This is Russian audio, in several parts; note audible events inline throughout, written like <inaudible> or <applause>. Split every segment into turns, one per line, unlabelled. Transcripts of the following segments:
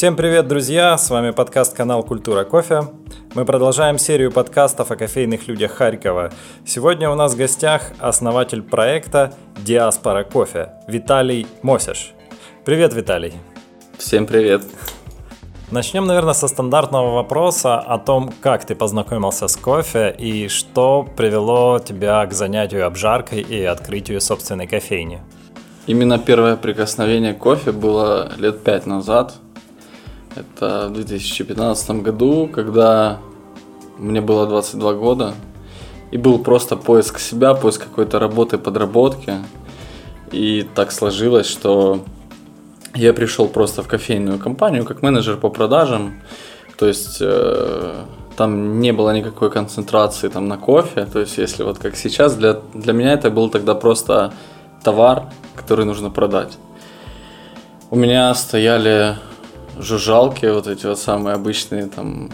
Всем привет, друзья! С вами подкаст канал Культура кофе. Мы продолжаем серию подкастов о кофейных людях Харькова. Сегодня у нас в гостях основатель проекта Диаспора кофе Виталий Мосиш. Привет, Виталий!
Всем привет!
Начнем, наверное, со стандартного вопроса о том, как ты познакомился с кофе и что привело тебя к занятию обжаркой и открытию собственной кофейни.
Именно первое прикосновение к кофе было лет пять назад. Это в 2015 году, когда мне было 22 года. И был просто поиск себя, поиск какой-то работы, подработки. И так сложилось, что я пришел просто в кофейную компанию как менеджер по продажам. То есть э, там не было никакой концентрации там на кофе. То есть если вот как сейчас, для, для меня это был тогда просто товар, который нужно продать. У меня стояли жужжалки, вот эти вот самые обычные, там,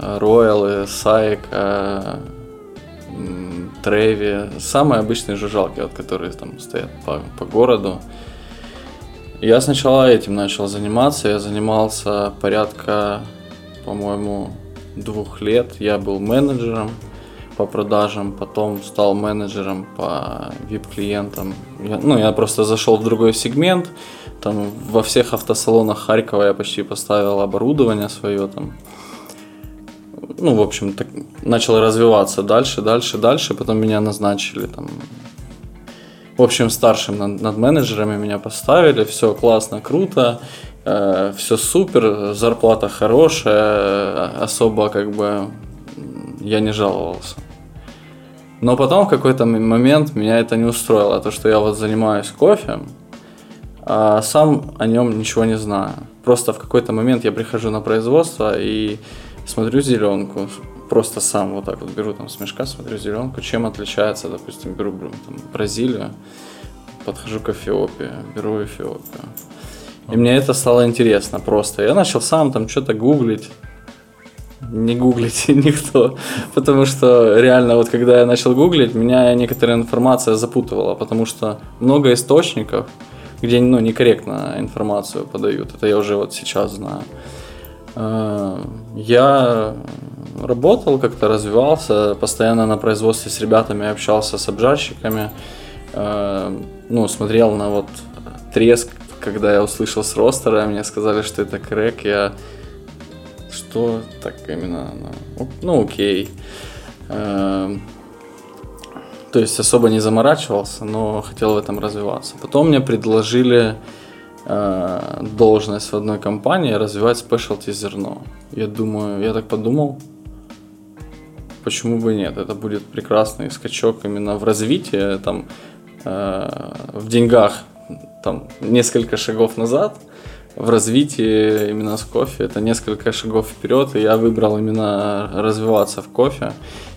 Роялы, Сайк, Треви, самые обычные жужжалки, вот, которые там стоят по, по городу. Я сначала этим начал заниматься. Я занимался порядка, по-моему, двух лет. Я был менеджером по продажам, потом стал менеджером по VIP-клиентам. Я, ну, я просто зашел в другой сегмент. Там во всех автосалонах Харькова я почти поставил оборудование свое там. Ну, в общем, так, начал развиваться дальше, дальше, дальше. Потом меня назначили там в общем, старшим над, над менеджерами меня поставили, все классно, круто, э, все супер, зарплата хорошая, особо как бы я не жаловался. Но потом в какой-то момент меня это не устроило, то, что я вот занимаюсь кофе, а сам о нем ничего не знаю. Просто в какой-то момент я прихожу на производство и смотрю зеленку, просто сам вот так вот беру там с мешка, смотрю зеленку, чем отличается, допустим, беру там, Бразилию, подхожу к Эфиопии, беру Эфиопию. И мне это стало интересно просто. Я начал сам там что-то гуглить, не гуглить <laughs> никто, потому что реально вот когда я начал гуглить, меня некоторая информация запутывала, потому что много источников, где ну, некорректно информацию подают, это я уже вот сейчас знаю. Э, я работал, как-то развивался, постоянно на производстве с ребятами общался с обжарщиками, э, ну, смотрел на вот треск, когда я услышал с ростера, мне сказали, что это крэк, я что так именно, ну, ну окей. То есть особо не заморачивался, но хотел в этом развиваться. Потом мне предложили э, должность в одной компании развивать спешлти зерно. Я думаю, я так подумал, почему бы нет? Это будет прекрасный скачок именно в развитии, там, э, в деньгах, там, несколько шагов назад, в развитии именно с кофе, это несколько шагов вперед, и я выбрал именно развиваться в кофе.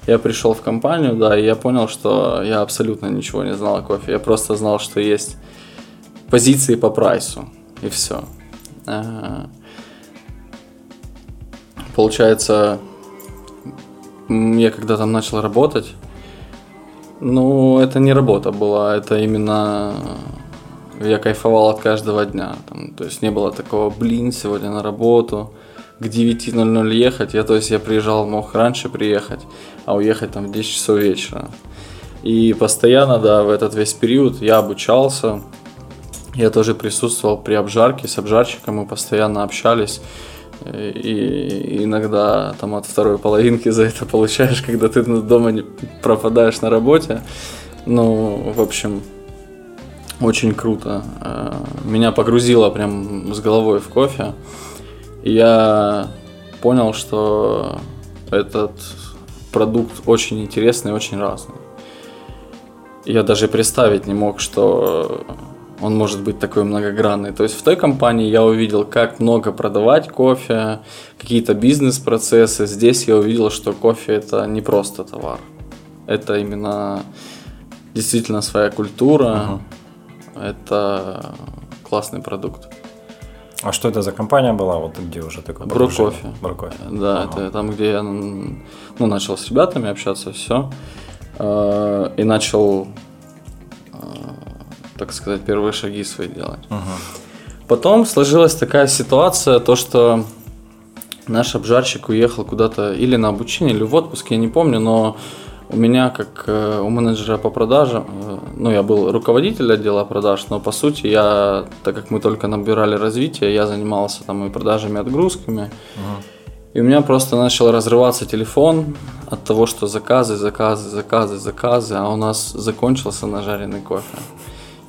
Я пришел в компанию, да, и я понял, что я абсолютно ничего не знал о кофе. Я просто знал, что есть позиции по прайсу, и все. Получается, я когда там начал работать, ну, это не работа была, это именно я кайфовал от каждого дня. Там, то есть не было такого, блин, сегодня на работу, к 9.00 ехать. Я, то есть я приезжал, мог раньше приехать, а уехать там в 10 часов вечера. И постоянно, да, в этот весь период я обучался. Я тоже присутствовал при обжарке с обжарщиком, мы постоянно общались. И иногда там от второй половинки за это получаешь, <laughs> когда ты дома не пропадаешь на работе. Ну, в общем, очень круто. Э, меня погрузило прям с головой в кофе. Я понял, что этот продукт очень интересный, очень разный. Я даже представить не мог, что он может быть такой многогранный. То есть в той компании я увидел, как много продавать кофе, какие-то бизнес-процессы. Здесь я увидел, что кофе это не просто товар. Это именно действительно своя культура. Uh-huh. Это классный продукт.
А что это за компания была, вот где уже такой
Брокофе. Брокофе. Да, ага. это там, где я ну, начал с ребятами общаться, все. Э, и начал так сказать, первые шаги свои делать. Угу. Потом сложилась такая ситуация, то что наш обжарщик уехал куда-то или на обучение, или в отпуск, я не помню, но у меня, как э, у менеджера по продажам, э, ну, я был руководитель отдела продаж, но по сути я, так как мы только набирали развитие, я занимался там и продажами, отгрузками. Угу. И у меня просто начал разрываться телефон от того, что заказы, заказы, заказы, заказы, а у нас закончился нажаренный кофе.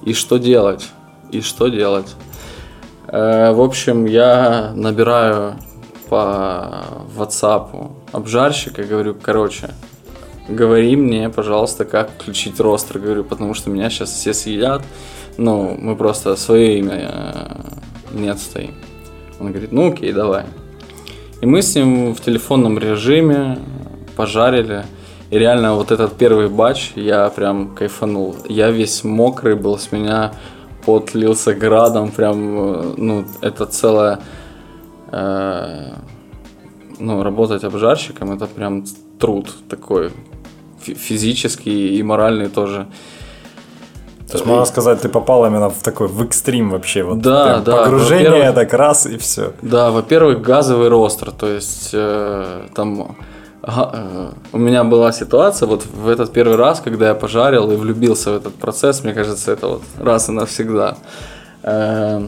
И что делать? И что делать? Э, в общем, я набираю по WhatsApp обжарщика, говорю, короче, говори мне, пожалуйста, как включить ростер, говорю, потому что меня сейчас все съедят, ну, мы просто свое имя э, не отстоим. Он говорит, ну окей, давай. И мы с ним в телефонном режиме пожарили. И реально вот этот первый батч я прям кайфанул. Я весь мокрый был, с меня пот лился градом, прям, э, ну, это целое, э, ну, работать обжарщиком, это прям труд такой, физический и моральный тоже.
То есть, можно сказать, ты попал именно в такой, в экстрим вообще. Вот
да, да.
Погружение, так раз и все.
Да, во-первых, газовый ростер, то есть э, там э, у меня была ситуация вот в этот первый раз, когда я пожарил и влюбился в этот процесс, мне кажется, это вот раз и навсегда. Э,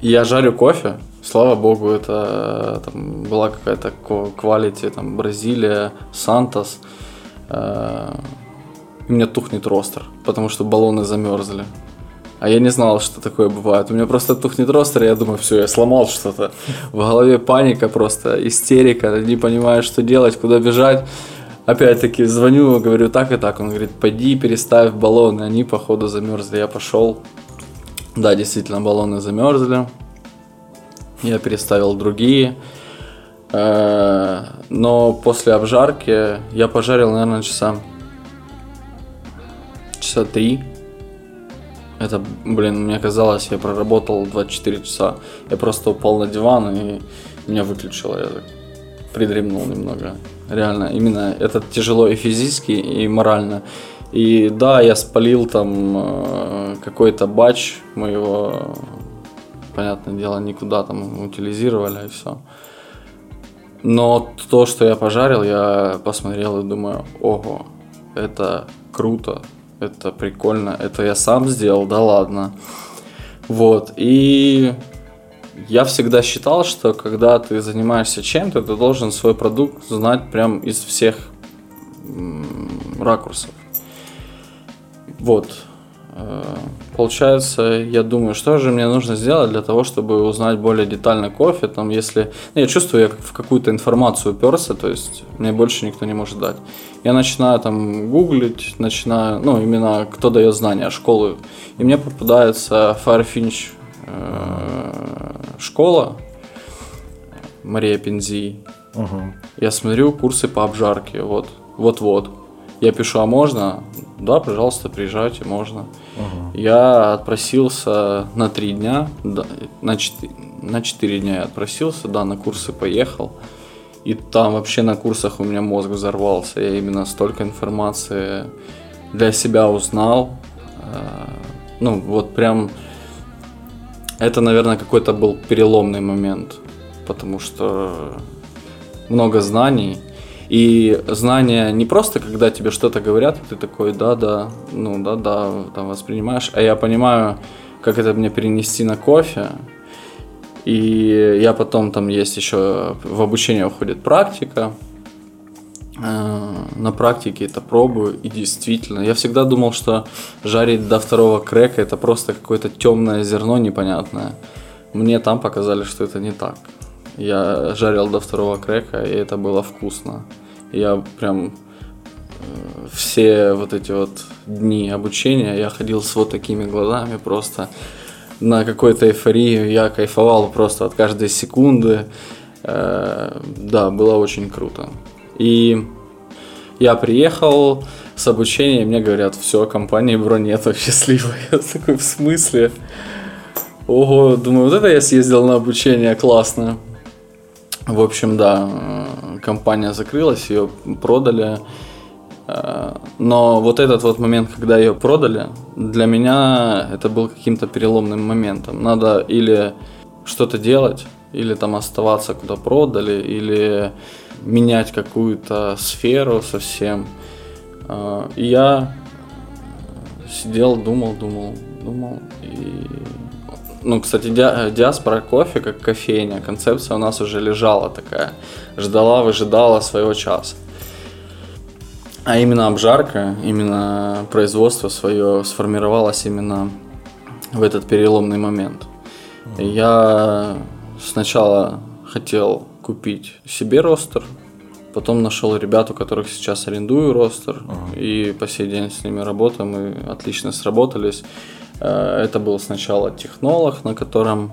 я жарю кофе, слава богу, это там, была какая-то quality, там, Бразилия, Сантос. Э, у меня тухнет ростер, потому что баллоны замерзли. А я не знал, что такое бывает. У меня просто тухнет ростер, и я думаю, все, я сломал что-то. В голове паника просто, истерика, не понимаю, что делать, куда бежать. Опять-таки звоню, говорю так и так. Он говорит, пойди переставь баллоны, они походу замерзли. Я пошел. Да, действительно, баллоны замерзли. Я переставил другие. Э, но после обжарки я пожарил, наверное, часа часа три. Это, блин, мне казалось, я проработал 24 часа. Я просто упал на диван и меня выключило. Я так придремнул немного. Реально, именно это тяжело и физически, и морально. И да, я спалил там э, какой-то батч, мы его, понятное дело, никуда там утилизировали и все. Но то, что я пожарил, я посмотрел и думаю, ого, это круто, это прикольно, это я сам сделал, да ладно. Вот, и я всегда считал, что когда ты занимаешься чем-то, ты должен свой продукт знать прям из всех ракурсов. Вот. Э, получается, я думаю, что же мне нужно сделать для того, чтобы узнать более детально кофе, там, если... Ну, я чувствую, я в какую-то информацию уперся, то есть мне больше никто не может дать. Я начинаю там гуглить, начинаю, ну, именно кто дает знания, школы. И мне попадается Firefinch э, школа, Мария Пензи. Угу. Я смотрю курсы по обжарке, вот, вот-вот. Я пишу, а можно? Да, пожалуйста, приезжайте, можно. Я отпросился на три дня, на, четыре, на четыре дня я отпросился, да, на курсы поехал. И там вообще на курсах у меня мозг взорвался. Я именно столько информации для себя узнал. Э, ну, вот прям... Это, наверное, какой-то был переломный момент. Потому что много знаний – и знания не просто, когда тебе что-то говорят, ты такой, да-да, ну да-да, там воспринимаешь, а я понимаю, как это мне перенести на кофе. И я потом там есть еще в обучение уходит практика. Э, на практике это пробую, и действительно, я всегда думал, что жарить до второго крека это просто какое-то темное зерно непонятное. Мне там показали, что это не так. Я жарил до второго крека, и это было вкусно. Я прям э, все вот эти вот дни обучения я ходил с вот такими глазами просто на какой-то эйфории. Я кайфовал просто от каждой секунды. Э, да, было очень круто. И я приехал с обучения, мне говорят, все, компании бро нету, <laughs> счастливая. Я такой, в смысле? Ого, думаю, вот это я съездил на обучение, классно. В общем, да, компания закрылась, ее продали. Э, но вот этот вот момент, когда ее продали, для меня это был каким-то переломным моментом. Надо или что-то делать, или там оставаться, куда продали, или менять какую-то сферу совсем. Э, и я сидел, думал, думал, думал. И... Ну, кстати, ди- диаспора кофе, как кофейня, концепция у нас уже лежала такая. Ждала, выжидала своего часа. А именно обжарка, именно производство свое сформировалось именно в этот переломный момент. И я сначала хотел купить себе ростер, потом нашел ребят, у которых сейчас арендую ростер, uh-huh. и по сей день с ними работаем, мы отлично сработались. Э, это был сначала технолог, на котором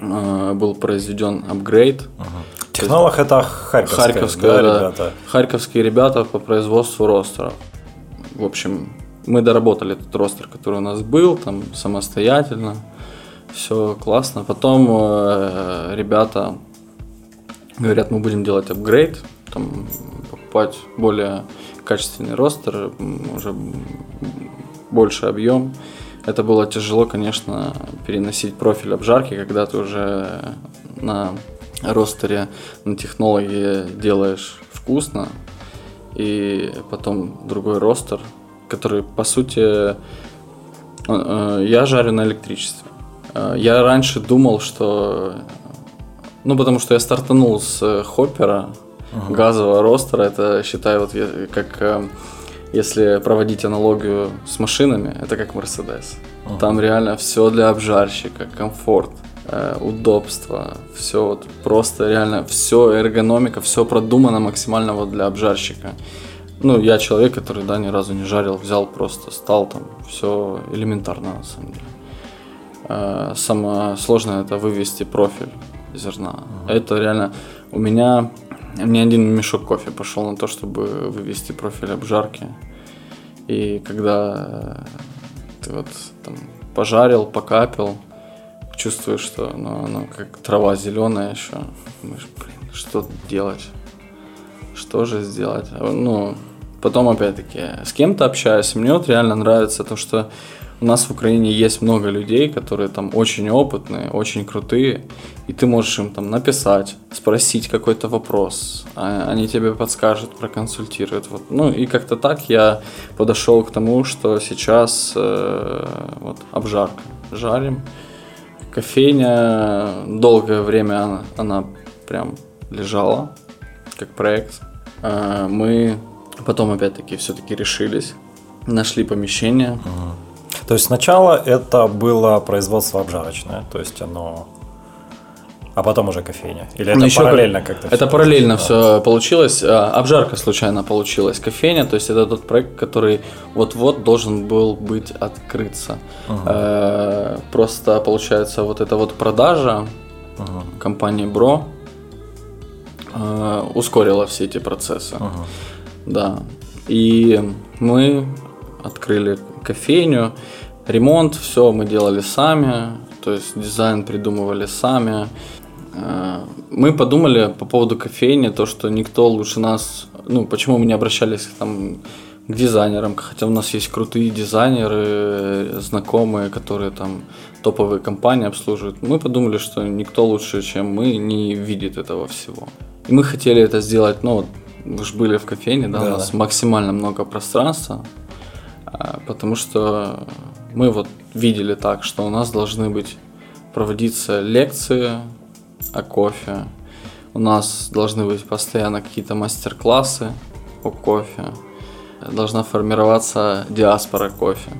э, был произведен апгрейд. Uh-huh.
Технолог это харьковская,
харьковская да, ребята. Харьковские ребята по производству ростеров. В общем, мы доработали этот ростер, который у нас был, там самостоятельно. Все классно. Потом э, ребята говорят, мы будем делать апгрейд, там, покупать более качественный ростер, уже больше объем. Это было тяжело, конечно, переносить профиль обжарки, когда ты уже на ростере на технологии делаешь вкусно, и потом другой ростер, который, по сути, э, э, я жарю на электричестве. Э, я раньше думал, что... Ну, потому что я стартанул с хоппера, uh-huh. газового ростера, это, считаю, вот как если проводить аналогию с машинами, это как Мерседес. Uh-huh. Там реально все для обжарщика, комфорт э, удобство, все вот просто реально все эргономика, все продумано максимально вот для обжарщика. Ну, я человек, который, да, ни разу не жарил, взял просто, стал там, все элементарно на самом деле. Э, самое сложное это вывести профиль зерна. Uh-huh. Это реально у меня мне один мешок кофе пошел на то, чтобы вывести профиль обжарки. И когда ты вот там пожарил, покапил, чувствуешь, что ну, оно как трава зеленая еще. Думаешь, блин, что делать? Что же сделать? Ну, потом опять-таки с кем-то общаюсь. Мне вот реально нравится то, что у нас в Украине есть много людей, которые там очень опытные, очень крутые, и ты можешь им там написать, спросить какой-то вопрос, а они тебе подскажут, проконсультируют. Вот. Ну и как-то так я подошел к тому, что сейчас э, вот обжарка, жарим, Кофейня долгое время она, она прям лежала как проект. А, мы потом опять-таки все-таки решились, нашли помещение. Угу.
То есть сначала это было производство обжарочное, то есть оно а потом уже кофейня. Или это ну, еще параллельно как-то?
Это параллельно да. все получилось. А, обжарка случайно получилась. Кофейня, то есть это тот проект, который вот-вот должен был быть открыться. Угу. Просто получается вот эта вот продажа угу. компании Бро э, ускорила все эти процессы. Угу. Да. И мы открыли кофейню. Ремонт, все мы делали сами, то есть дизайн придумывали сами. Э, мы подумали по поводу кофейни, то, что никто лучше нас, ну, почему мы не обращались там, к дизайнерам, хотя у нас есть крутые дизайнеры, знакомые, которые там топовые компании обслуживают. Мы подумали, что никто лучше, чем мы, не видит этого всего. И мы хотели это сделать, ну, вы же были в кофейне, да, да. у нас максимально много пространства, потому что мы вот видели так, что у нас должны быть проводиться лекции, о кофе. У нас должны быть постоянно какие-то мастер-классы по кофе. Должна формироваться диаспора кофе.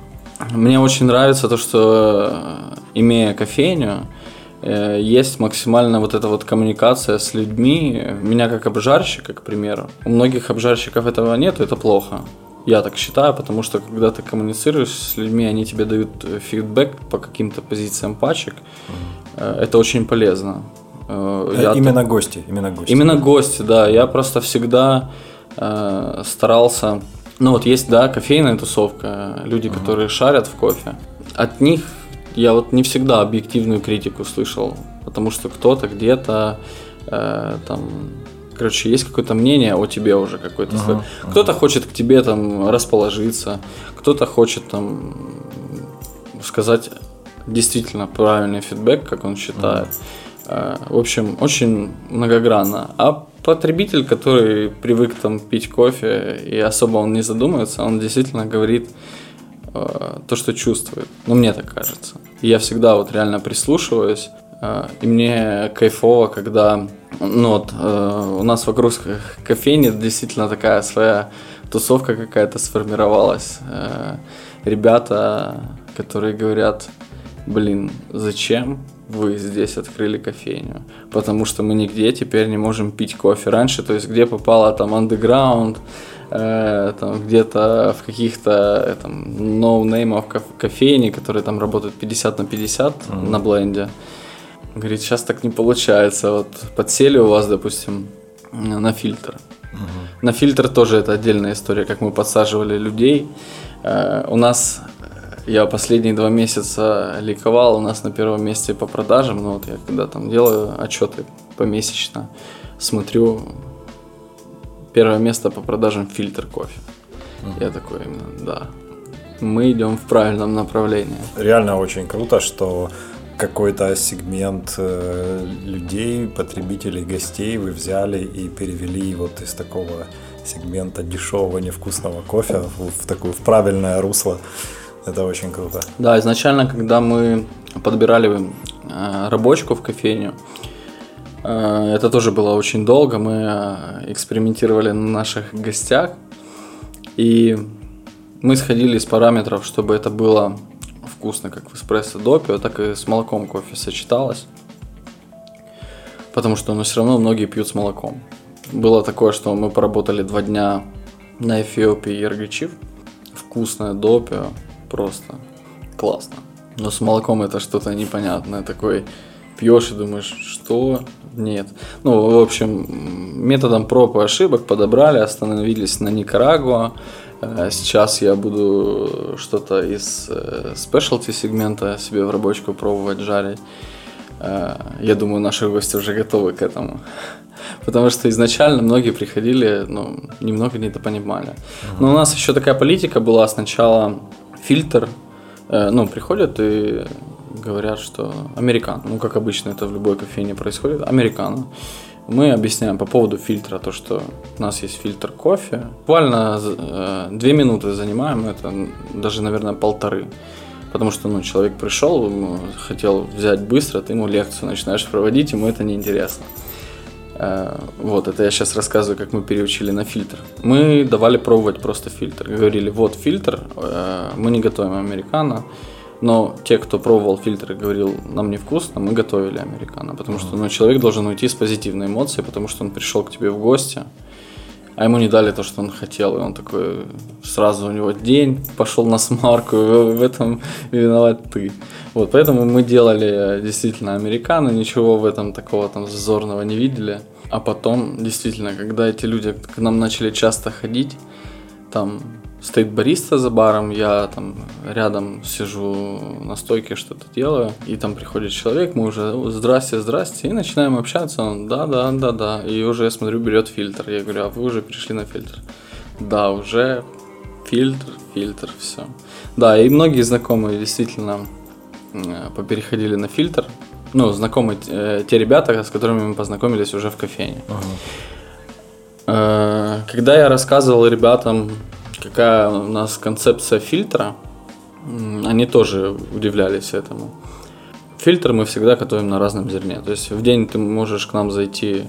Мне очень нравится то, что э, имея кофейню, э, есть максимально вот эта вот коммуникация с людьми. Меня как обжарщика, к примеру. У многих обжарщиков этого нет, это плохо. Я так считаю, потому что когда ты коммуницируешь с людьми, они тебе дают фидбэк по каким-то позициям пачек. Mm-hmm. Это очень полезно.
Э, я именно так... гости, именно гости.
Именно гости, да. Я просто всегда э, старался. Ну вот есть, да, кофейная тусовка, люди, uh-huh. которые шарят в кофе. От них я вот не всегда объективную критику слышал, потому что кто-то где-то э, там короче, есть какое-то мнение о тебе уже какое-то. Uh-huh. Кто-то хочет к тебе там расположиться, кто-то хочет там сказать действительно правильный фидбэк, как он считает. Uh-huh. В общем, очень многогранно. А потребитель, который привык там пить кофе и особо он не задумывается, он действительно говорит э, то, что чувствует. Ну, мне так кажется. И я всегда вот реально прислушиваюсь. Э, и мне кайфово, когда ну, вот, э, у нас вокруг кофейни действительно такая своя тусовка какая-то сформировалась. Э, ребята, которые говорят, блин, зачем вы здесь открыли кофейню, потому что мы нигде теперь не можем пить кофе. Раньше, то есть где попало там э, там где-то в каких-то там ноунеймов кофейни, которые там работают 50 на 50 mm-hmm. на бленде. Говорит, сейчас так не получается. Вот подсели у вас, допустим, на фильтр. Угу. На фильтр тоже это отдельная история, как мы подсаживали людей. Э, у нас я последние два месяца ликовал, у нас на первом месте по продажам, ну вот я когда там делаю отчеты помесячно, смотрю, первое место по продажам фильтр кофе. Mm. Я такой именно, да, мы идем в правильном направлении.
Реально очень круто, что какой-то сегмент э, людей, потребителей, гостей вы взяли и перевели вот из такого сегмента дешевого невкусного кофе в, в такую в правильное русло. Это очень круто.
Да, изначально, когда мы подбирали э, рабочку в кофейню, э, это тоже было очень долго. Мы э, экспериментировали на наших гостях. И мы сходили из параметров, чтобы это было вкусно, как в эспрессо допио, так и с молоком кофе сочеталось. Потому что ну, все равно многие пьют с молоком. Было такое, что мы поработали два дня на Эфиопии Ергачив. Вкусное допио, просто классно. Но с молоком это что-то непонятное. Такой пьешь и думаешь, что? Нет. Ну, в общем, методом проб и ошибок подобрали, остановились на Никарагуа. Э, сейчас я буду что-то из спешлти сегмента себе в рабочку пробовать жарить. Э, я думаю, наши гости уже готовы к этому. <laughs> Потому что изначально многие приходили, ну, немного недопонимали. Но у нас еще такая политика была сначала фильтр, э, ну, приходят и говорят, что американо. Ну, как обычно это в любой кофейне происходит, американо. Мы объясняем по поводу фильтра, то, что у нас есть фильтр кофе. Буквально э, две минуты занимаем, это даже, наверное, полторы. Потому что ну, человек пришел, хотел взять быстро, ты ему лекцию начинаешь проводить, ему это неинтересно. Э, вот, это я сейчас рассказываю, как мы переучили на фильтр. Мы давали пробовать просто фильтр. Говорили, вот фильтр, э, мы не готовим американо, но те, кто пробовал фильтр и говорил, нам невкусно, мы готовили американо. Потому что ну, человек должен уйти с позитивной эмоцией, потому что он пришел к тебе в гости, а ему не дали то, что он хотел. И он такой, сразу у него день пошел на смарку, в этом виноват ты. Вот, поэтому мы делали действительно американо, ничего в этом такого там зазорного не видели. А потом, действительно, когда эти люди к нам начали часто ходить, там стоит бариста за баром, я там рядом сижу на стойке, что-то делаю, и там приходит человек, мы уже здрасте, здрасте, и начинаем общаться, он да, да, да, да, и уже я смотрю, берет фильтр, я говорю, а вы уже перешли на фильтр? Да, уже фильтр, фильтр, все. Да, и многие знакомые действительно Э, попереходили на фильтр. Ну, знакомые э, те ребята, с которыми мы познакомились уже в кофейне. Э, когда я рассказывал ребятам, какая у нас концепция фильтра, они тоже удивлялись этому. Фильтр мы всегда готовим на разном зерне. То есть в день ты можешь к нам зайти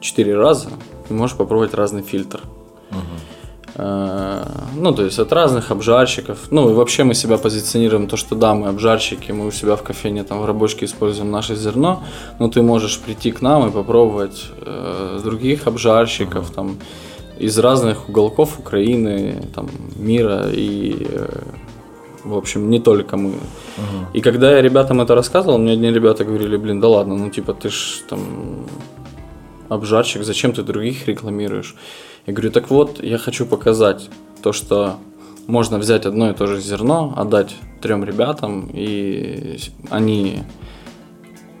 4 раза и можешь попробовать разный фильтр. Э, ну, то есть от разных обжарщиков. Ну, и вообще мы себя позиционируем то, что да, мы обжарщики, мы у себя в кофейне там в рабочке используем наше зерно, но ты можешь прийти к нам и попробовать э, других обжарщиков uh-huh. там из разных уголков Украины, там, мира и э, в общем, не только мы. Uh-huh. И когда я ребятам это рассказывал, мне одни ребята говорили, блин, да ладно, ну типа ты ж там обжарщик, зачем ты других рекламируешь? Я говорю, так вот, я хочу показать то, что можно взять одно и то же зерно, отдать трем ребятам, и они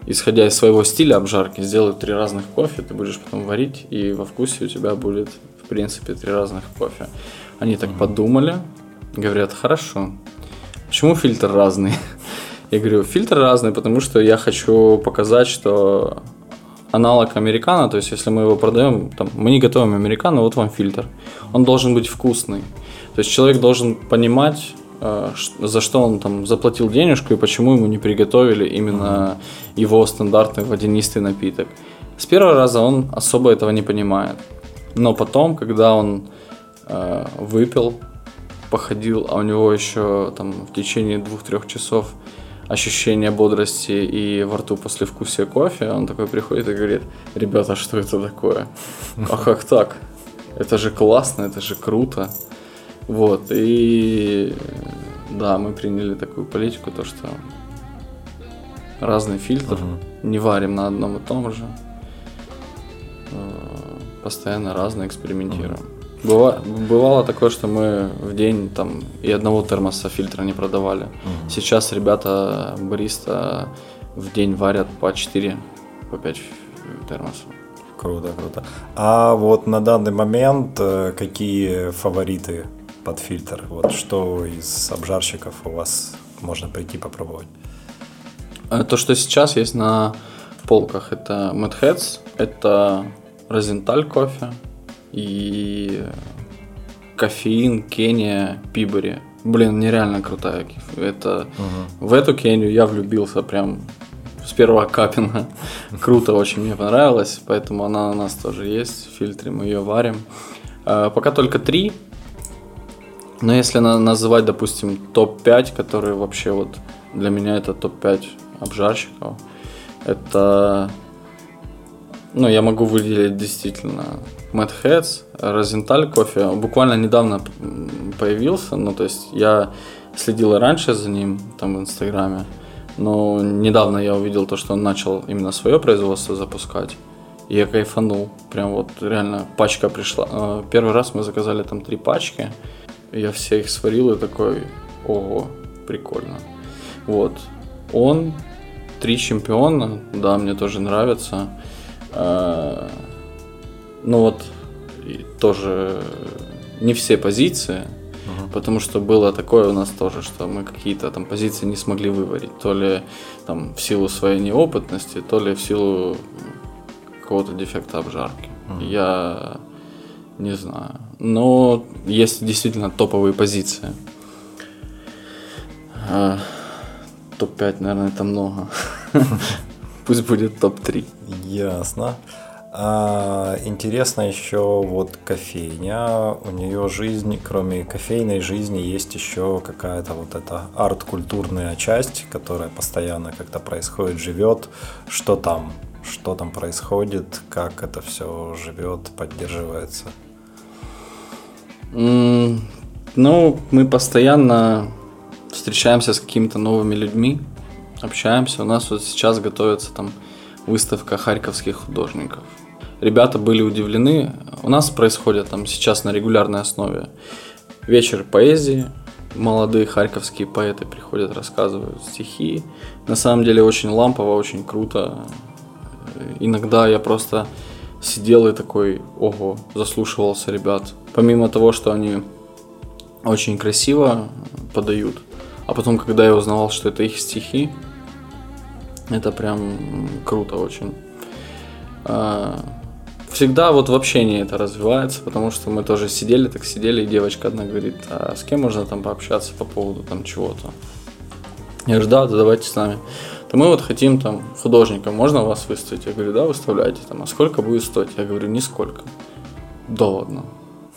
исходя из своего стиля обжарки, сделают три разных кофе, ты будешь потом варить, и во вкусе у тебя будет, в принципе, три разных кофе. Они так подумали, говорят, хорошо, почему фильтр разный? <laughs> Я говорю, фильтр разный, потому что я хочу показать, что аналог американо, то есть если мы его продаем, там, мы не готовим американо, вот вам фильтр. Он должен быть вкусный. То есть человек должен понимать, э, за что он там заплатил денежку и почему ему не приготовили именно его стандартный водянистый напиток. С первого раза он особо этого не понимает. Но потом, когда он э, выпил, походил, а у него еще там в течение двух-трех часов ощущение бодрости и во рту после вкусия кофе, он такой приходит и говорит, ребята, что это такое? <laughs> А как так? Это же классно, это же круто. Вот, и да, мы приняли такую политику, то что разный фильтр, uh-huh. не варим на одном и том же, э, постоянно разно экспериментируем. Uh-huh. Быва, бывало такое, что мы в день там и одного термоса фильтра не продавали. Угу. Сейчас ребята бариста в день варят по 4, по 5 термосов.
Круто, круто. А вот на данный момент э, какие фавориты под фильтр? Вот что из обжарщиков у вас можно прийти попробовать?
Э, то, что сейчас есть на полках, это Mad Heads, это Розенталь кофе, и кофеин, Кения, Пибори. Блин, нереально крутая. Это угу. в эту Кению я влюбился прям с первого капинга. <laughs> Круто, очень мне понравилось, поэтому она у нас тоже есть в фильтре, мы ее варим. А, пока только три, но если называть, допустим, топ-5, которые вообще вот для меня это топ-5 обжарщиков, это, ну, я могу выделить действительно Mad Heads, Розенталь кофе буквально недавно появился, ну то есть я следил раньше за ним там в Инстаграме, но недавно я увидел то, что он начал именно свое производство запускать. И я кайфанул. Прям вот реально пачка пришла. Э, первый раз мы заказали там три пачки. Я все их сварил и такой, ого, прикольно. Вот. Он, три чемпиона, да, мне тоже нравится. Э, ну вот тоже не все позиции, uh-huh. потому что было такое у нас тоже, что мы какие-то там позиции не смогли выварить, то ли там в силу своей неопытности, то ли в силу какого-то дефекта обжарки. Uh-huh. Я не знаю. Но есть действительно топовые позиции. А, топ-5, наверное, это много. <laughs> Пусть будет топ-3.
Ясно. А, интересно еще вот кофейня. У нее жизнь, кроме кофейной жизни, есть еще какая-то вот эта арт-культурная часть, которая постоянно как-то происходит, живет. Что там? Что там происходит? Как это все живет, поддерживается?
Mm, ну, мы постоянно встречаемся с какими-то новыми людьми, общаемся. У нас вот сейчас готовится там выставка харьковских художников ребята были удивлены. У нас происходит там сейчас на регулярной основе вечер поэзии. Молодые харьковские поэты приходят, рассказывают стихи. На самом деле очень лампово, очень круто. Иногда я просто сидел и такой, ого, заслушивался ребят. Помимо того, что они очень красиво подают, а потом, когда я узнавал, что это их стихи, это прям круто очень. А, всегда вот в общении это развивается, потому что мы тоже сидели, так сидели, и девочка одна говорит, а с кем можно там пообщаться по поводу там чего-то? Я говорю, да, да, давайте с нами. То мы вот хотим там художника, можно вас выставить? Я говорю, да, выставляйте там. А сколько будет стоить? Я говорю, нисколько. Да ладно.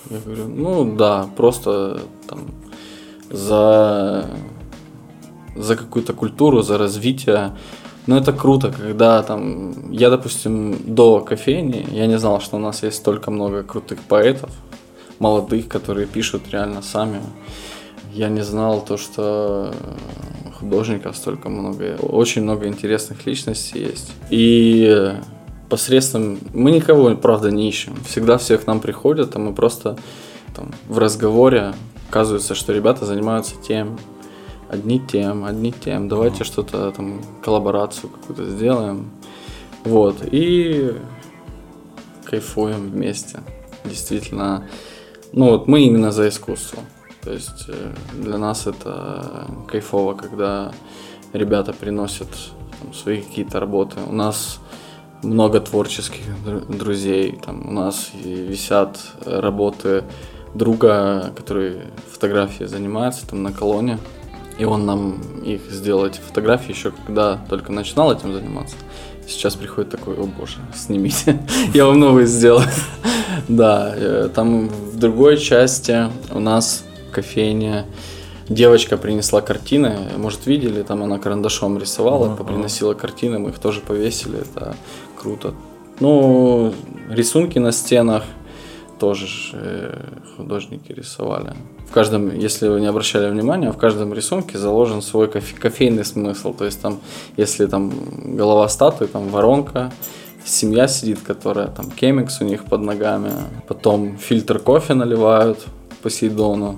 Я говорю, ну да, просто там за, за какую-то культуру, за развитие но это круто, когда там... Я, допустим, до кофейни, я не знал, что у нас есть столько много крутых поэтов, молодых, которые пишут реально сами. Я не знал то, что художников столько много. Очень много интересных личностей есть. И посредством... Мы никого, правда, не ищем. Всегда все к нам приходят, а мы просто там, в разговоре оказывается, что ребята занимаются тем, одни тем, одни тем, давайте что-то там, коллаборацию какую-то сделаем. Вот, и кайфуем вместе. Действительно, ну вот мы именно за искусство. То есть э, для нас это кайфово, когда ребята приносят там, свои какие-то работы. У нас много творческих друзей. Там у нас висят работы друга, который фотографией занимается там на колонне. И он нам их сделал, эти фотографии, еще когда только начинал этим заниматься. Сейчас приходит такой, о боже, снимите, <laughs> я вам новые сделаю. <laughs> Да, э, там в другой части у нас кофейня, девочка принесла картины, может видели, там она карандашом рисовала, uh-huh. приносила картины, мы их тоже повесили, это круто. Ну, рисунки на стенах тоже э, художники рисовали. В каждом, если вы не обращали внимания, в каждом рисунке заложен свой кофе, кофейный смысл. То есть там, если там голова статуи, там воронка, семья сидит, которая там кемикс у них под ногами, потом фильтр кофе наливают Посейдону,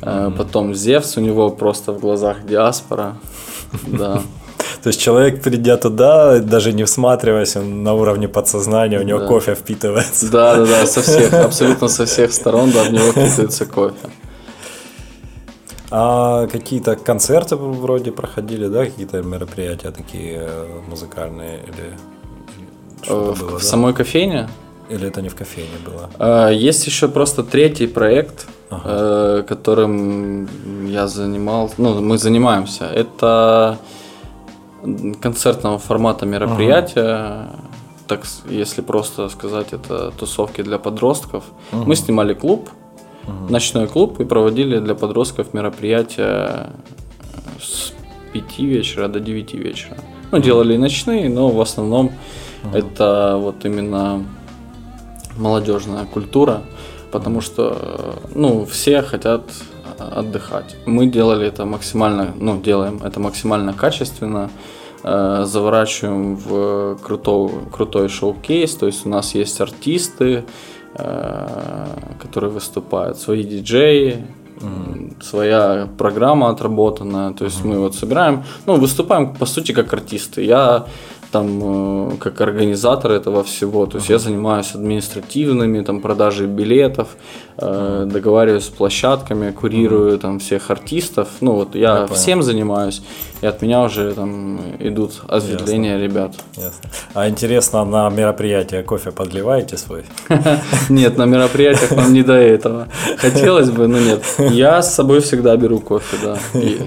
mm-hmm. потом Зевс, у него просто в глазах диаспора, <laughs> да.
То есть человек, придя туда, даже не всматриваясь, он на уровне подсознания, у него да. кофе впитывается.
Да, да, да, со всех, <laughs> абсолютно со всех сторон, да, в него впитывается кофе.
А какие-то концерты вроде проходили, да, какие-то мероприятия такие э, музыкальные или
э, в, было, в да? самой кофейне?
Или это не в кофейне было?
А, есть еще просто третий проект, ага. Э, которым я занимал, ну, мы занимаемся. Это концертного формата мероприятия. Ага. Так, если просто сказать, это тусовки для подростков. Ага. Мы снимали клуб, ага. ночной клуб, и проводили для подростков мероприятия с 5 вечера до 9 вечера. Ну, делали и ночные, но в основном ага. это вот именно молодежная культура, потому что, ну, все хотят отдыхать. Мы делали это максимально, ну, делаем это максимально качественно, э, заворачиваем в крутой, крутой шоу-кейс, то есть у нас есть артисты, которые выступают, свои диджеи, Mm-hmm. своя программа отработанная. То есть mm-hmm. мы вот собираем, ну, выступаем по сути как артисты. Я там э, как организатор этого всего. То есть uh-huh. я занимаюсь административными, там продажей билетов, э, договариваюсь с площадками, курирую uh-huh. там всех артистов. Ну вот я, я всем занимаюсь, и от меня уже там идут ответвления Ясно. ребят.
Ясно. А интересно, на мероприятие кофе подливаете свой? <laughs>
Нет, на мероприятиях нам не до этого. Хотелось бы, но нет. Я с собой всегда беру кофе, да.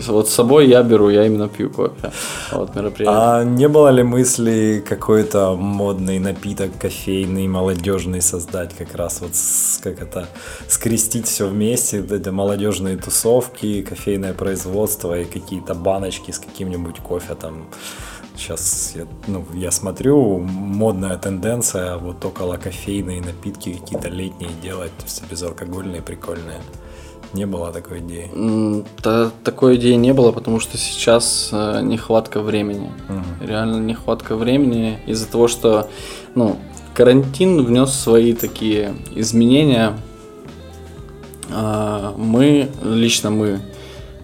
вот с собой я беру, я именно пью кофе. Вот мероприятие.
А не было ли мысли какой-то модный напиток кофейный, молодежный создать, как раз вот как это скрестить все вместе, это молодежные тусовки, кофейное производство и какие-то баночки с каким-нибудь кофе там. Сейчас я, ну, я смотрю, модная тенденция вот около кофейные напитки какие-то летние делать, все безалкогольные, прикольные. Не было такой идеи?
Да, такой идеи не было, потому что сейчас э, нехватка времени. Угу. Реально нехватка времени из-за того, что ну, карантин внес свои такие изменения. А, мы, лично мы,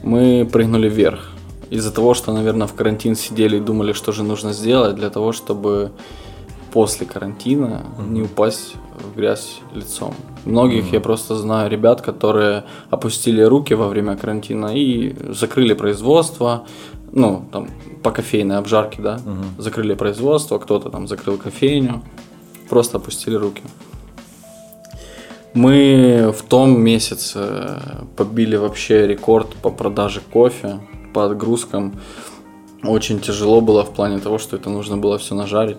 мы прыгнули вверх. Из-за того, что, наверное, в карантин сидели и думали, что же нужно сделать для того, чтобы после карантина не упасть в грязь лицом. Многих mm-hmm. я просто знаю ребят, которые опустили руки во время карантина и закрыли производство, ну, там, по кофейной обжарке, да, mm-hmm. закрыли производство, кто-то там закрыл кофейню, просто опустили руки. Мы в том месяце побили вообще рекорд по продаже кофе, по отгрузкам. Очень тяжело было в плане того, что это нужно было все нажарить.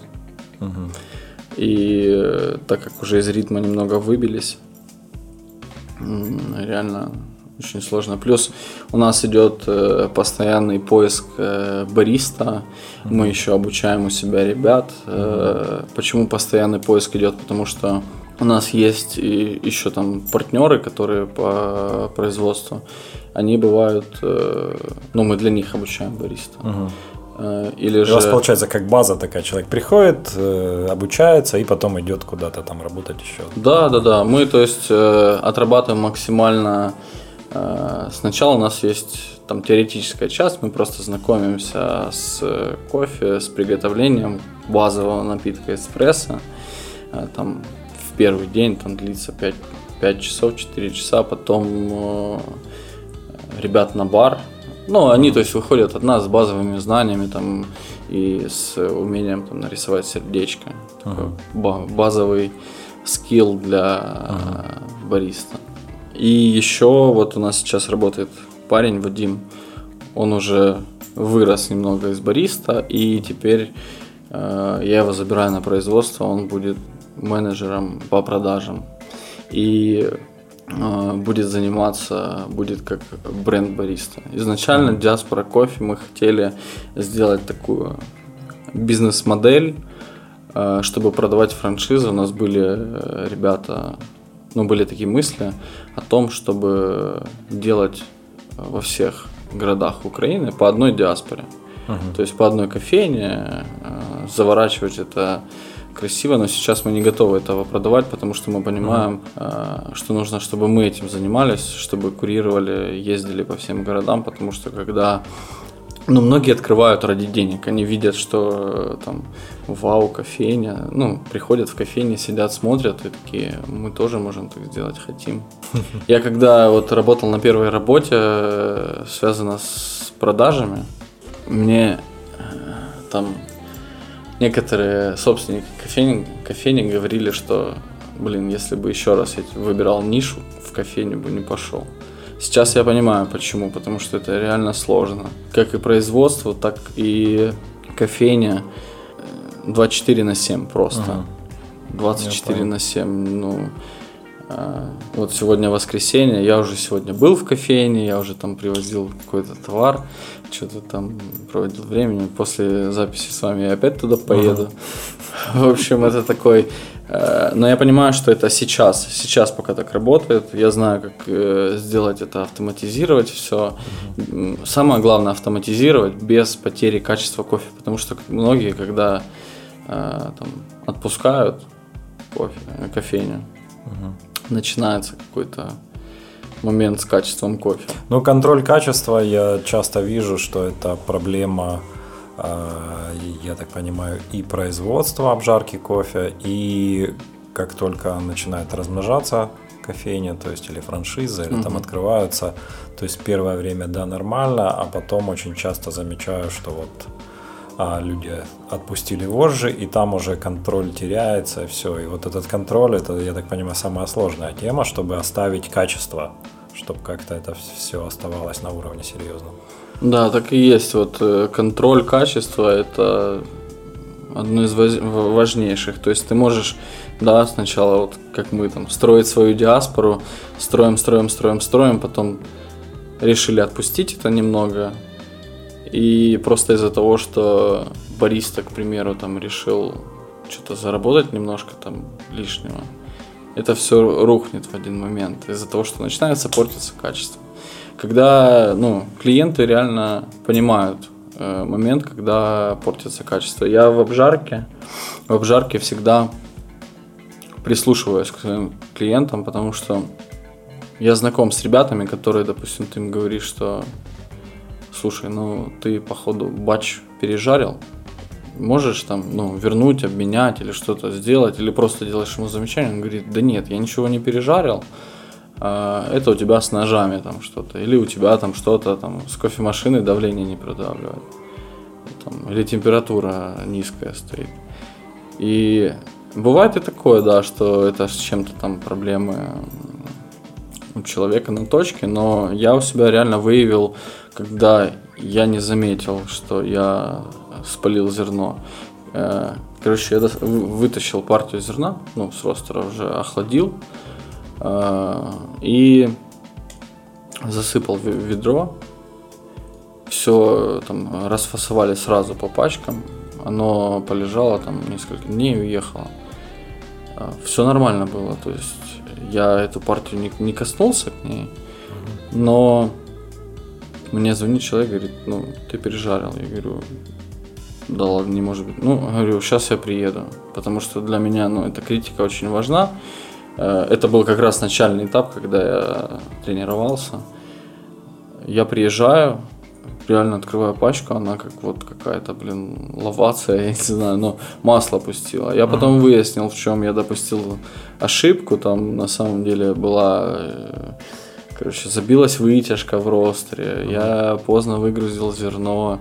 Угу. И э, так как уже из ритма немного выбились, реально очень сложно. Плюс у нас идет э, постоянный поиск э, бариста. Мы еще обучаем у себя ребят. Почему постоянный поиск идет? Потому что у нас есть и еще там партнеры, которые по производству. Они бывают, ну мы для них обучаем бариста.
Э, или же... У вас получается как база такая, человек приходит, э, обучается и потом идет куда-то там работать еще.
Да, да, да. Мы, то есть, э, отрабатываем максимально Э, сначала у нас есть там теоретическая часть, мы просто знакомимся с кофе, с приготовлением базового напитка эспрессо. Э, там первый день там длится 5, 5 часов, 4 часа, потом э, ребят на бар. Ну, они, то есть, выходят от нас с базовыми знаниями там и с умением там нарисовать сердечко. Uh-huh. Такой базовый скилл для uh-huh. бариста. И еще вот у нас сейчас работает парень Вадим. Он уже вырос немного из бариста, и теперь э, я его забираю на производство, он будет менеджером по продажам. И э, будет заниматься, будет как бренд бариста. Изначально Диаспора Кофе мы хотели сделать такую бизнес-модель, э, чтобы продавать франшизы. У нас были э, ребята ну, были такие мысли о том, чтобы делать э, во всех городах Украины по одной диаспоре. Uh-huh. То есть по одной кофейне, э, заворачивать это красиво, но сейчас мы не готовы этого продавать, потому что мы понимаем, uh-huh. что нужно, чтобы мы этим занимались, чтобы курировали, ездили по всем городам, потому что когда ну, многие открывают ради денег. Они видят, что там вау, кофейня. Ну, приходят в кофейне, сидят, смотрят и такие, мы тоже можем так сделать, хотим. <laughs> Я когда вот работал на первой работе, э, связано с продажами, мне э, там некоторые собственники кофейни, кофейни говорили, что, блин, если бы еще раз я выбирал нишу, в кофейню бы не пошел. Сейчас я понимаю почему, потому что это реально сложно. Как и производство, так и кофейня 24 э, на 7 просто. Ага. 24 на 7, ну... А, вот сегодня воскресенье, я уже сегодня был в кофейне, я уже там привозил какой-то товар, что-то там проводил времени. После записи с вами я опять туда поеду. В общем, это такой Э, но я понимаю, что это сейчас, сейчас пока так работает. Я знаю, как э, сделать это, автоматизировать все. Самое главное автоматизировать без потери качества кофе, потому что многие, когда э, там, отпускают кофе, кофейню, начинается какой-то момент с качеством кофе.
Ну, контроль качества, я часто вижу, что это проблема а, я так понимаю, и производство обжарки кофе, и как только начинает размножаться кофейня, то есть или франшиза, или угу. там открываются, то есть первое время да нормально, а потом очень часто замечаю, что вот а, люди отпустили вожжи, и там уже контроль теряется, все. И вот этот контроль, это, я так понимаю, самая сложная тема, чтобы оставить качество, чтобы как-то это все оставалось на уровне серьезном.
Да, так и есть. Вот э, контроль качества это одно из важнейших. То есть ты можешь, да, сначала вот как мы там строить свою диаспору, строим, строим, строим, строим, потом решили отпустить это немного. И просто из-за того, что бариста, к примеру, там решил что-то заработать немножко там лишнего, это все рухнет в один момент из-за того, что начинается портиться качество когда ну, клиенты реально понимают э, момент, когда портится качество. Я в обжарке, в обжарке всегда прислушиваюсь к своим клиентам, потому что я знаком с ребятами, которые, допустим, ты им говоришь, что слушай, ну ты походу батч пережарил, можешь там, ну, вернуть, обменять или что-то сделать, или просто делаешь ему замечание, он говорит, да нет, я ничего не пережарил, а, это у тебя с ножами там что-то, или у тебя там что-то там с кофемашиной давление не продавливает, там, или температура низкая стоит. И бывает и такое, да, что это с чем-то там проблемы у человека на точке, но я у себя реально выявил, когда я не заметил, что я спалил зерно. Э, короче, я вытащил партию зерна, ну, с ростера уже охладил, а, и засыпал ведро. Все там расфасовали сразу по пачкам. Оно полежало там несколько дней и уехало. Все нормально было, то есть я эту партию не, не коснулся к ней, но мне звонит человек, говорит, ну, ты пережарил. Я говорю, да ладно, не может быть. Ну, говорю, сейчас я приеду, потому что для меня, ну, эта критика очень важна. Э, это был как раз начальный этап, когда я тренировался. я приезжаю, реально открываю пачку, она как вот какая-то, блин, лавация, <laughs> я не знаю, но масло пустила. Я потом выяснил, в чем я допустил ошибку. Там на самом деле была, э, короче, забилась вытяжка в ростере. Я поздно выгрузил зерно.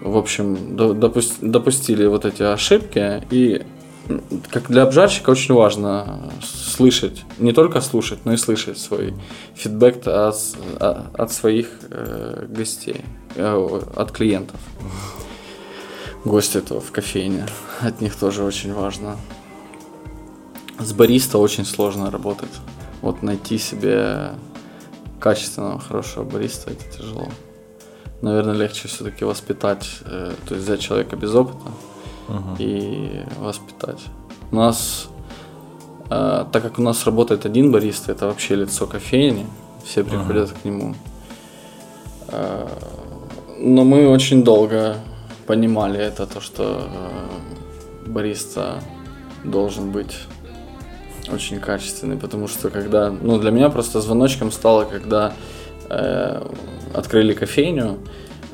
В общем, допусти, допустили вот эти ошибки. И как для обжарщика очень важно слышать, не только слушать, но и слышать свой фидбэк от, от своих э, гостей, э, от клиентов. Гости это в кофейне, от них тоже очень важно. С бариста очень сложно работать. Вот найти себе качественного, хорошего бариста это тяжело. Наверное, легче все-таки воспитать, э, то есть взять человека без опыта uh-huh. и воспитать. У нас а, так как у нас работает один бариста, это вообще лицо кофейни, все приходят uh-huh. к нему. А, но мы очень долго понимали это, то, что бариста должен быть очень качественный, потому что когда, ну для меня просто звоночком стало, когда э, открыли кофейню,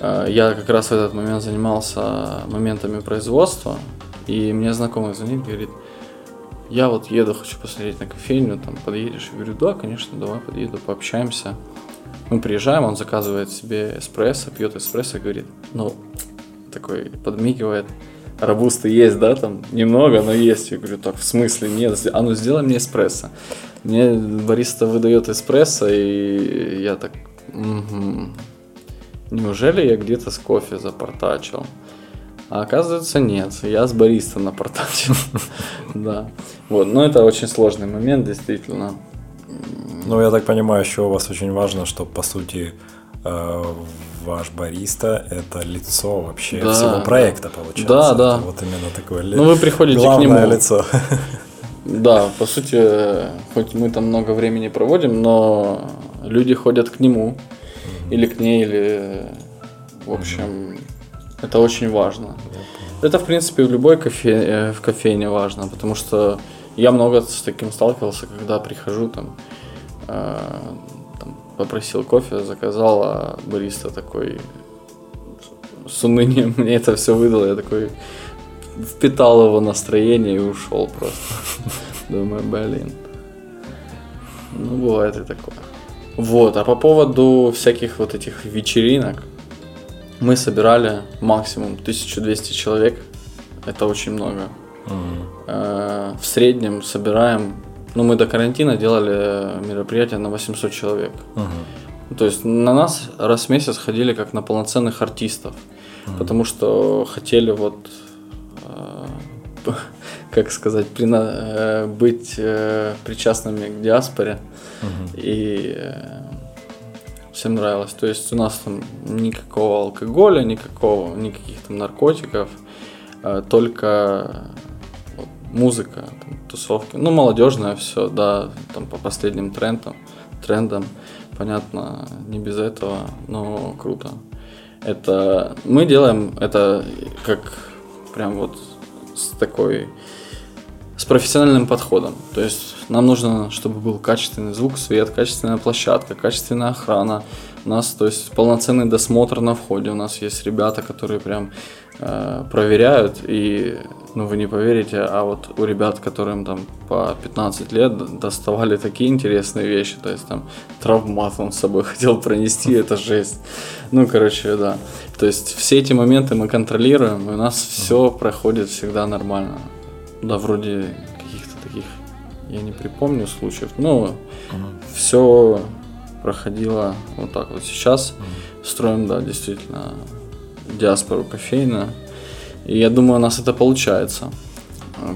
э, я как раз в этот момент занимался моментами производства, и мне знакомый звонит, говорит, я вот еду, хочу посмотреть на кофейню, там подъедешь? Я говорю, да, конечно, давай подъеду, пообщаемся. Мы приезжаем, он заказывает себе эспрессо, пьет эспрессо, говорит, ну, такой подмигивает, робусты есть, да, там, немного, но есть. Я говорю, так, в смысле, нет, а ну сделай мне эспрессо. Мне бариста выдает эспрессо, и я так, угу. неужели я где-то с кофе запортачил? А оказывается, нет. Я с бариста напортачил. <laughs> Да. Вот. Но это очень сложный момент, действительно.
Ну, я так понимаю, еще у вас очень важно, что, по сути, э, ваш бариста – это лицо вообще да, всего проекта, получается.
Да, да.
Это вот именно такое
Ну, вы приходите
к
нему.
лицо.
Да, по сути, хоть мы там много времени проводим, но люди ходят к нему mm-hmm. или к ней, или, в общем, mm-hmm. Это очень важно. Это, в принципе, в любой кофе, э, в кофейне важно, потому что я много с таким сталкивался, когда прихожу, там, э, там попросил кофе, заказал, а бариста такой с унынием мне это все выдал, я такой впитал его настроение и ушел просто. Думаю, блин. Ну, бывает и такое. Вот, а по поводу всяких вот этих вечеринок, мы собирали максимум 1200 человек. Это очень много. Mm-hmm. В среднем собираем, ну мы до карантина делали мероприятия на 800 человек. Mm-hmm. То есть на нас раз в месяц ходили как на полноценных артистов, mm-hmm. потому что хотели вот, э, <laughs> как сказать, прина- быть причастными к диаспоре mm-hmm. и всем нравилось. То есть у нас там никакого алкоголя, никакого, никаких там наркотиков, а только музыка, там, тусовки. Ну, молодежное все, да, там по последним трендам, трендам, понятно, не без этого, но круто. Это мы делаем это как прям вот с такой с профессиональным подходом. То есть нам нужно, чтобы был качественный звук, свет, качественная площадка, качественная охрана. У нас, то есть, полноценный досмотр на входе. У нас есть ребята, которые прям э, проверяют. И, ну, вы не поверите, а вот у ребят, которым там по 15 лет доставали такие интересные вещи. То есть, там, травмат он с собой <laughs> хотел пронести, это жесть. Ну, короче, да. То есть, все эти моменты мы контролируем, и у нас все проходит всегда нормально. Да, вроде каких-то таких, я не припомню случаев, но угу. все проходило вот так вот. Сейчас строим, да, действительно, диаспору кофейна. И я думаю, у нас это получается,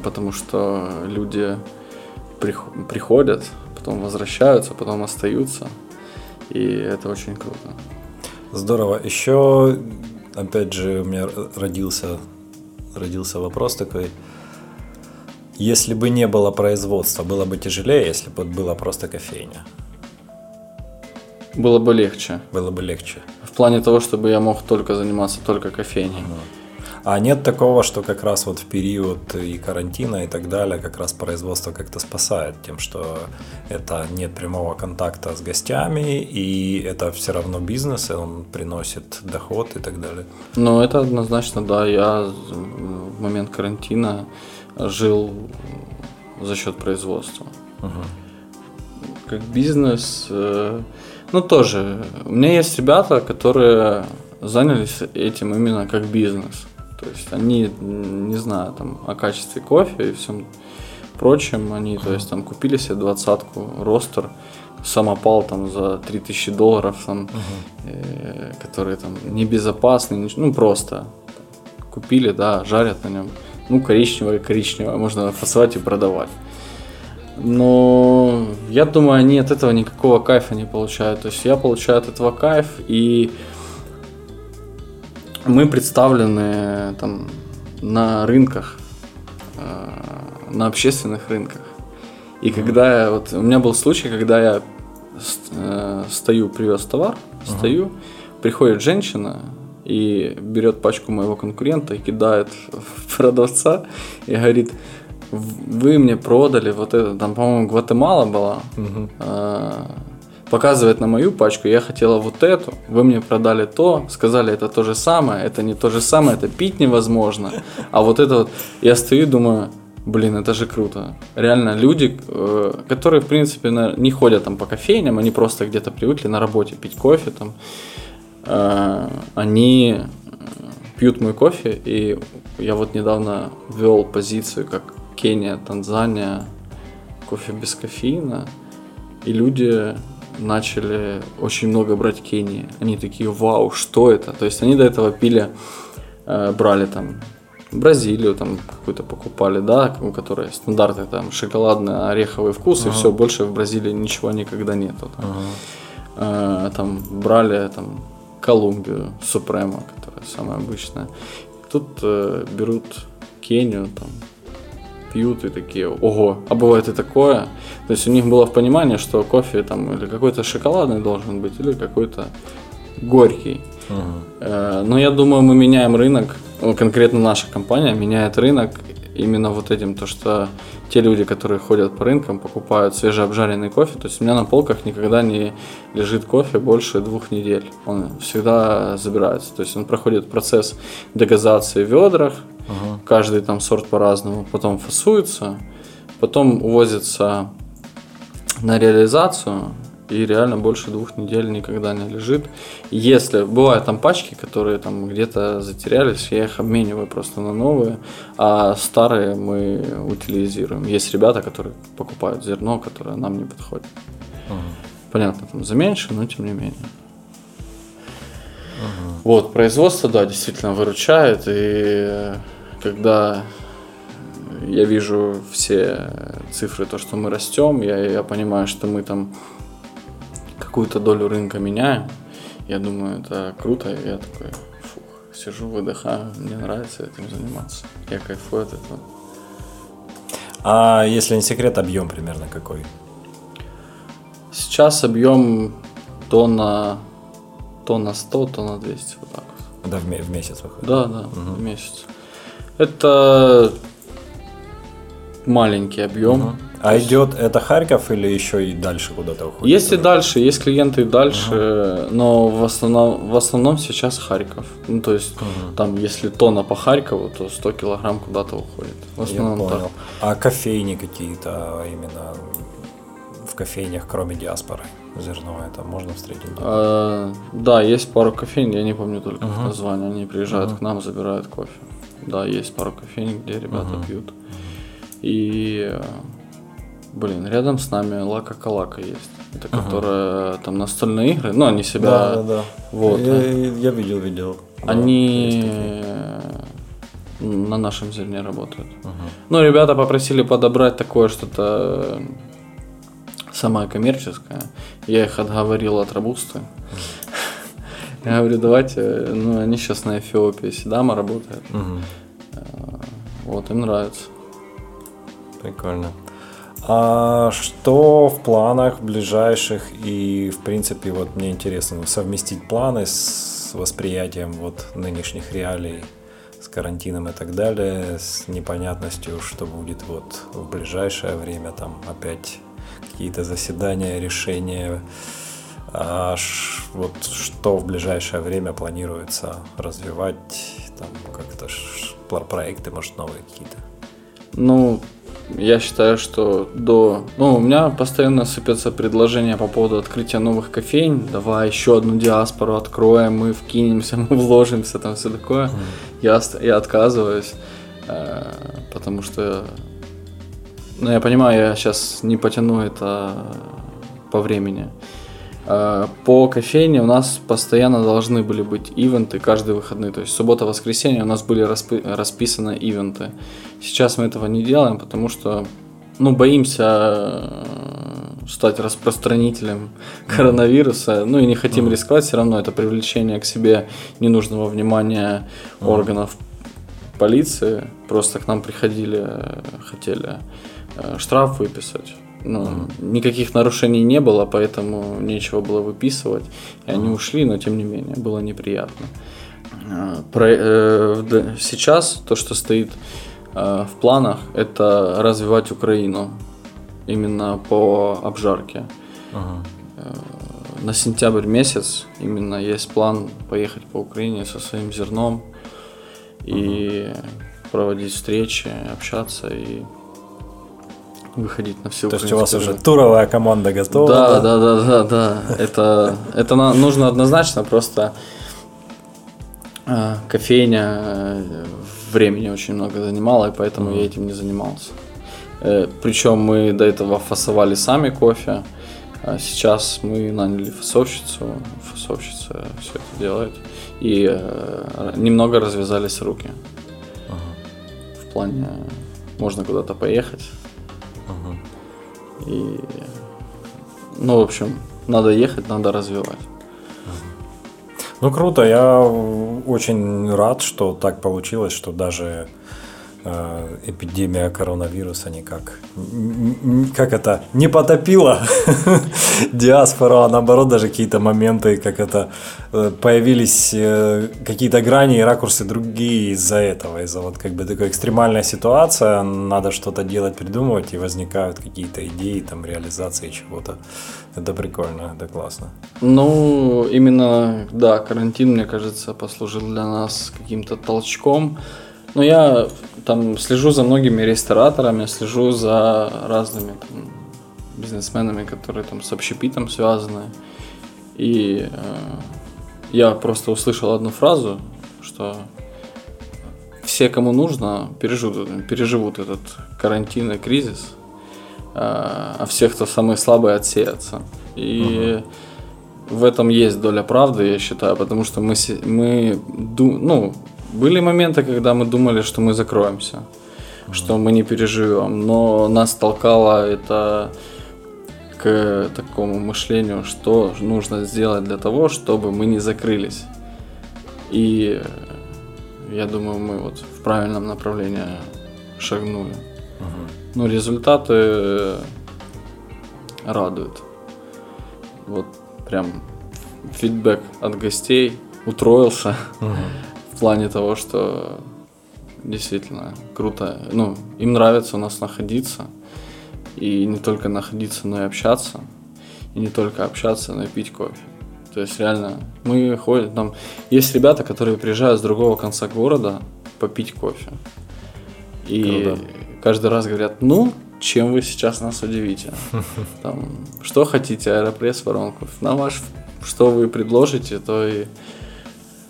потому что люди приходят, потом возвращаются, потом остаются, и это очень круто.
Здорово. Еще, опять же, у меня родился, родился вопрос такой. Если бы не было производства, было бы тяжелее, если бы была просто кофейня.
Было бы легче.
Было бы легче.
В плане того, чтобы я мог только заниматься только кофейней.
А нет такого, что как раз вот в период и карантина и так далее, как раз производство как-то спасает тем, что это нет прямого контакта с гостями, и это все равно бизнес, и он приносит доход и так далее.
Ну, это однозначно, да. Я в момент карантина жил за счет производства. Угу. Как бизнес, э, ну тоже. У меня есть ребята, которые занялись этим именно как бизнес. То есть они, не знаю, там о качестве кофе и всем прочем, они, то есть там купили себе двадцатку ростер, самопал там за 3000 долларов, там, uh-huh. э, которые там небезопасные, ну просто купили, да, жарят на нем. Ну, коричневое, коричневое, можно фасовать и продавать. Но я думаю, они от этого никакого кайфа не получают. То есть я получаю от этого кайф, и мы представлены там на рынках, э, на общественных рынках. И когда я, вот у меня был случай, когда я э, стою, привез товар, стою, приходит женщина и берет пачку моего конкурента и кидает в <laughs> продавца и говорит, вы мне продали вот это, там, по-моему, Гватемала была, угу. Показывает на мою пачку, я хотела вот эту, вы мне продали то, сказали, это то же самое, это не то же самое, это пить невозможно, а вот это вот, я стою и думаю, блин, это же круто. Реально люди, э, которые, в принципе, не ходят там по кофейням, они просто где-то привыкли на работе пить кофе там, э, они пьют мой кофе, и я вот недавно ввел позицию как Кения, Танзания, кофе без кофеина. И люди начали очень много брать Кении. Они такие, вау, что это? То есть они до этого пили, э, брали там Бразилию там какую-то покупали, да, у которой стандартный там шоколадный ореховый вкус, ага. и все, больше в Бразилии ничего никогда нету. Там, ага. э, там брали там Колумбию, Супрема, которая самая обычная. Тут э, берут Кению, там, пьют и такие, ого, а бывает и такое. То есть у них было в понимании, что кофе там или какой-то шоколадный должен быть, или какой-то горький. Uh-huh. Но я думаю, мы меняем рынок, ну, конкретно наша компания меняет рынок именно вот этим, то что те люди, которые ходят по рынкам, покупают свежеобжаренный кофе, то есть у меня на полках никогда не лежит кофе больше двух недель. Он всегда забирается. То есть он проходит процесс дегазации в ведрах, uh-huh. каждый там сорт по-разному, потом фасуется, потом увозится на реализацию, и реально больше двух недель никогда не лежит. Если бывают там пачки, которые там где-то затерялись, я их обмениваю просто на новые, а старые мы утилизируем. Есть ребята, которые покупают зерно, которое нам не подходит. Угу. Понятно, там за меньше, но тем не менее. Угу. Вот, производство, да, действительно выручает, и когда я вижу все цифры, то, что мы растем, я, я понимаю, что мы там какую-то долю рынка меняем. Я думаю, это круто. И я такой, фух, сижу, выдыхаю. Мне нравится этим заниматься. Я кайфую от этого.
А если не секрет, объем примерно какой?
Сейчас объем тонна, тонна 100, тонна 200, вот так
вот. Да, в, в месяц выходит?
Да, да, угу. в месяц. Это маленький объем. Угу.
А идет это Харьков или еще и дальше куда-то уходит?
Есть и дальше, есть клиенты и дальше, uh но в основном, в основном сейчас Харьков. Ну, то есть, uh там, если тонна по Харькову, то 100 килограмм куда-то уходит. В основном
Я понял. Так. А кофейни какие-то а именно в кофейнях, кроме диаспоры зерновой, это можно встретить?
А, да, есть пару кофейн, я не помню только uh название. Они приезжают uh к нам, забирают кофе. Да, есть пару кофейн, где ребята uh пьют. И Блин, рядом с нами Лака Калака есть. Это ага. которая там настольные игры. Ну, они себя.
Да, да, да. Вот. Я, я видел, видел.
Они да, на нашем зерне работают. Ага. Ну, ребята попросили подобрать такое что-то самое коммерческое. Я их отговорил от рабуста. Я говорю, давайте, ну, они сейчас на Эфиопии Сидама работают. Вот, им нравится.
Прикольно. А что в планах ближайших и, в принципе, вот мне интересно совместить планы с восприятием вот нынешних реалий, с карантином и так далее, с непонятностью, что будет вот в ближайшее время, там опять какие-то заседания, решения, а вот что в ближайшее время планируется развивать, там как-то проекты, может, новые какие-то?
Ну, я считаю, что до... Ну, у меня постоянно сыпятся предложения по поводу открытия новых кофейн. Давай еще одну диаспору откроем, мы вкинемся, <laughs> мы вложимся, там все такое. Mm. Я, я отказываюсь, э, потому что... Ну, я понимаю, я сейчас не потяну это по времени. По кофейне у нас постоянно должны были быть ивенты каждые выходные. То есть суббота-воскресенье у нас были распи- расписаны ивенты. Сейчас мы этого не делаем, потому что ну, боимся э, стать распространителем коронавируса, ну и не хотим рисковать, все равно это привлечение к себе ненужного внимания органов полиции. Просто к нам приходили, хотели э, штраф выписать ну, никаких нарушений не было, поэтому нечего было выписывать. И они ушли, но тем не менее, было неприятно. А, про, э, сейчас то, что стоит э, в планах, это развивать Украину именно по обжарке. uh на сентябрь месяц именно есть план поехать по Украине со своим зерном uh и проводить встречи, общаться и выходить на все
То есть у вас уже туровая команда готова?
Да, да, да, да, да. Это, это нужно однозначно, просто э, кофейня э, времени очень много занимала, и поэтому я этим не занимался. Э, причем мы до этого фасовали сами кофе, а сейчас мы наняли фасовщицу, фасовщица все это делает, и немного развязались руки. Uh-huh. В плане можно куда-то поехать, и, ну, в общем, надо ехать, надо развивать.
Ну круто, я очень рад, что так получилось, что даже эпидемия коронавируса никак, как это, не потопила <laughs> диаспору, а наоборот даже какие-то моменты, как это, э, появились э, какие-то грани и ракурсы другие из-за этого, из-за вот как бы такой экстремальная ситуация, надо что-то делать, придумывать, и возникают какие-то идеи, там, реализации чего-то. Это прикольно, это классно.
Ну, именно, да, карантин, мне кажется, послужил для нас каким-то толчком, ну, я там слежу за многими рестораторами, слежу за разными там, бизнесменами, которые там с общепитом связаны. И э, я просто услышал одну фразу, что все, кому нужно, переживут, переживут этот карантин и кризис, э, а все, кто самые слабые, отсеятся. И угу. в этом есть доля правды, я считаю, потому что мы, мы ну, были моменты, когда мы думали, что мы закроемся, mm-hmm. что мы не переживем, но нас толкало это к такому мышлению, что нужно сделать для того, чтобы мы не закрылись. И я думаю, мы вот в правильном направлении шагнули. Угу. Ну, результаты радуют. Вот прям фидбэк от гостей утроился. Угу в плане того, что действительно круто. Ну, им нравится у нас находиться. И не только находиться, но и общаться. И не только общаться, но и пить кофе. То есть реально мы ходим, там есть ребята, которые приезжают с другого конца города попить кофе. И Круто. каждый раз говорят, ну, чем вы сейчас нас удивите? <laughs> Там, что хотите, аэропресс, воронку. На ваш, что вы предложите, то и,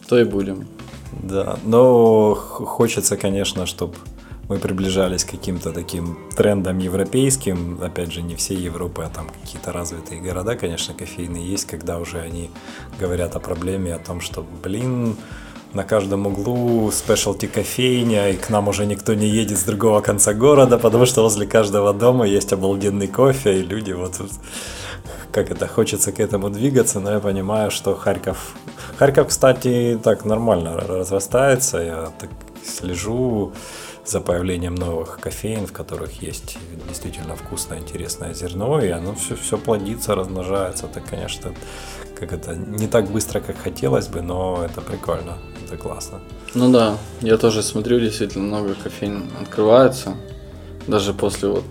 то и будем.
Да, но хочется, конечно, чтобы мы приближались к каким-то таким трендам европейским. Опять же, не все Европы, а там какие-то развитые города, конечно, кофейные есть, когда уже они говорят о проблеме, о том, что, блин, на каждом углу спешлти кофейня, и к нам уже никто не едет с другого конца города, потому что возле каждого дома есть обалденный кофе, и люди вот как это, хочется к этому двигаться, но я понимаю, что Харьков... Харьков, кстати, так нормально разрастается, я так слежу, за появлением новых кофеин, в которых есть действительно вкусное, интересное зерно, и оно все, все плодится, размножается. Это, конечно, как это не так быстро, как хотелось бы, но это прикольно, это классно.
Ну да, я тоже смотрю, действительно много кофеин открывается. Даже после вот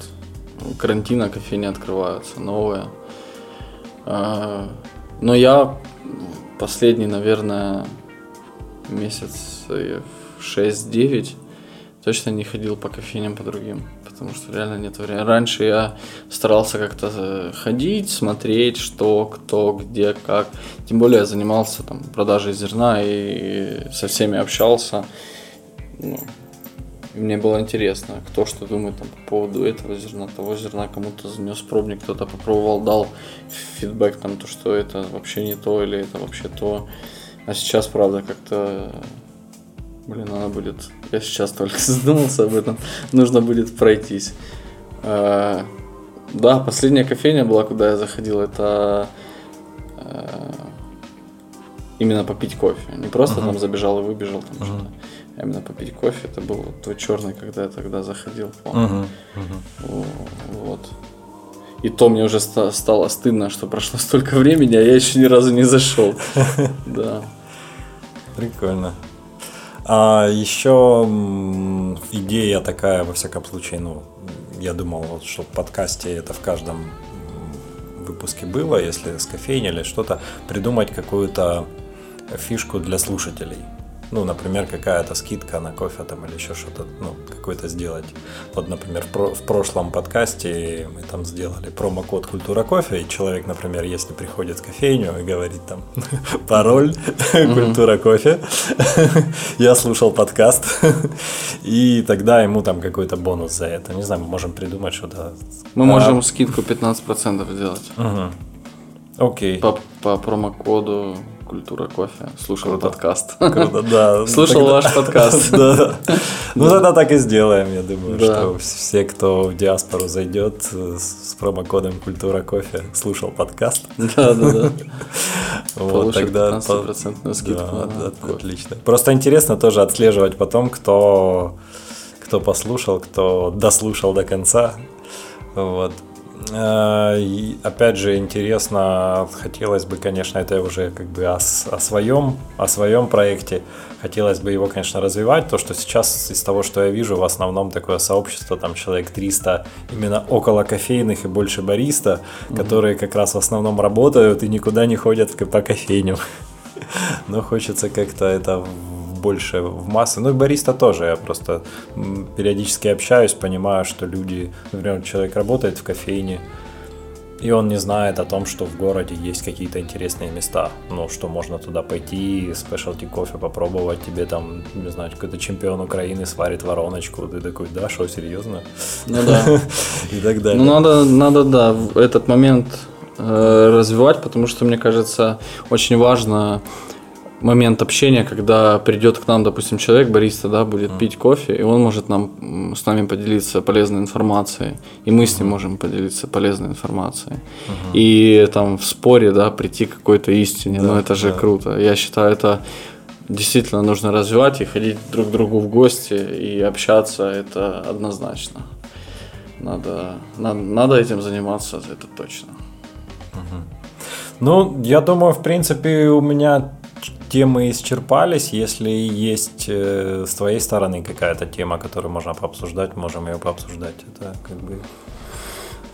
карантина кофейни открываются новые. А, но я последний, наверное, месяц 6-9 точно не ходил по кофейням по другим, потому что реально нет времени. Раньше я старался как-то э, ходить, смотреть, что, кто, где, как. Тем более я занимался там продажей зерна и со всеми общался. Ну, и мне было интересно, кто что думает там, по поводу этого зерна, того зерна, кому-то занес пробник, кто-то попробовал, дал фидбэк, там, то, что это вообще не то или это вообще то. А сейчас, правда, как-то Блин, надо будет. Я сейчас только <laughs> задумался об этом. Нужно будет пройтись. А, да, последняя кофейня была, куда я заходил, это а, именно попить кофе. Не просто uh-huh. там забежал и выбежал, там uh-huh. что-то. А именно попить кофе. Это был твой черный, когда я тогда заходил, помню. Uh-huh. Uh-huh. Вот. И то мне уже стало стыдно, что прошло столько времени, а я еще ни разу не зашел. <laughs> Да.
Прикольно. А еще идея такая, во всяком случае, ну, я думал, вот, что в подкасте это в каждом выпуске было, если с кофейни или что-то, придумать какую-то фишку для слушателей ну, например, какая-то скидка на кофе там или еще что-то, ну, какой-то сделать. Вот, например, в, про- в прошлом подкасте мы там сделали промокод «Культура кофе», и человек, например, если приходит в кофейню и говорит там <laughs> пароль <laughs> «Культура кофе», <laughs> я слушал подкаст, и тогда ему там какой-то бонус за это. Не знаю, мы можем придумать что-то.
Мы можем скидку 15% сделать.
Окей.
По, по промокоду Культура кофе. Слушал Круто. подкаст.
Круто, да. <laughs>
Слушал ваш подкаст. <laughs>
Да. <laughs> Ну тогда так и сделаем, я думаю, что все, кто в диаспору зайдет с промокодом Культура кофе, слушал подкаст.
Да, да, да.
Вот тогда
15% скидку.
Отлично. Просто интересно тоже отслеживать потом, кто кто послушал, кто дослушал до конца. Вот. Э, и опять же, интересно, хотелось бы, конечно, это уже как бы о, о своем, о своем проекте. Хотелось бы его, конечно, развивать. То, что сейчас из того, что я вижу, в основном такое сообщество, там человек 300 именно около кофейных и больше бариста, mm-hmm. которые как раз в основном работают и никуда не ходят по кофейням. <laughs> Но хочется как-то это больше в массы. Ну и бариста тоже. Я просто периодически общаюсь, понимаю, что люди, например, человек работает в кофейне, и он не знает о том, что в городе есть какие-то интересные места. Ну, что можно туда пойти, спешлти кофе попробовать, тебе там, не знаю, какой-то чемпион Украины сварит вороночку, ты такой, да, что, серьезно?
Ну да. <laughs>
И так далее.
Ну надо, надо, да, этот момент э, развивать, потому что, мне кажется, очень важно момент общения, когда придет к нам, допустим, человек, бариста, да, будет mm. пить кофе, и он может нам с нами поделиться полезной информацией, и мы с ним можем поделиться полезной информацией. Mm-hmm. И там в споре, да, прийти к какой-то истине, да, ну это же да. круто. Я считаю, это действительно нужно развивать и ходить друг к другу в гости и общаться, это однозначно. Надо, надо, надо этим заниматься, это точно.
Ну, я думаю, в принципе, у меня темы исчерпались. Если есть э, с твоей стороны какая-то тема, которую можно пообсуждать, можем ее пообсуждать. Это как бы...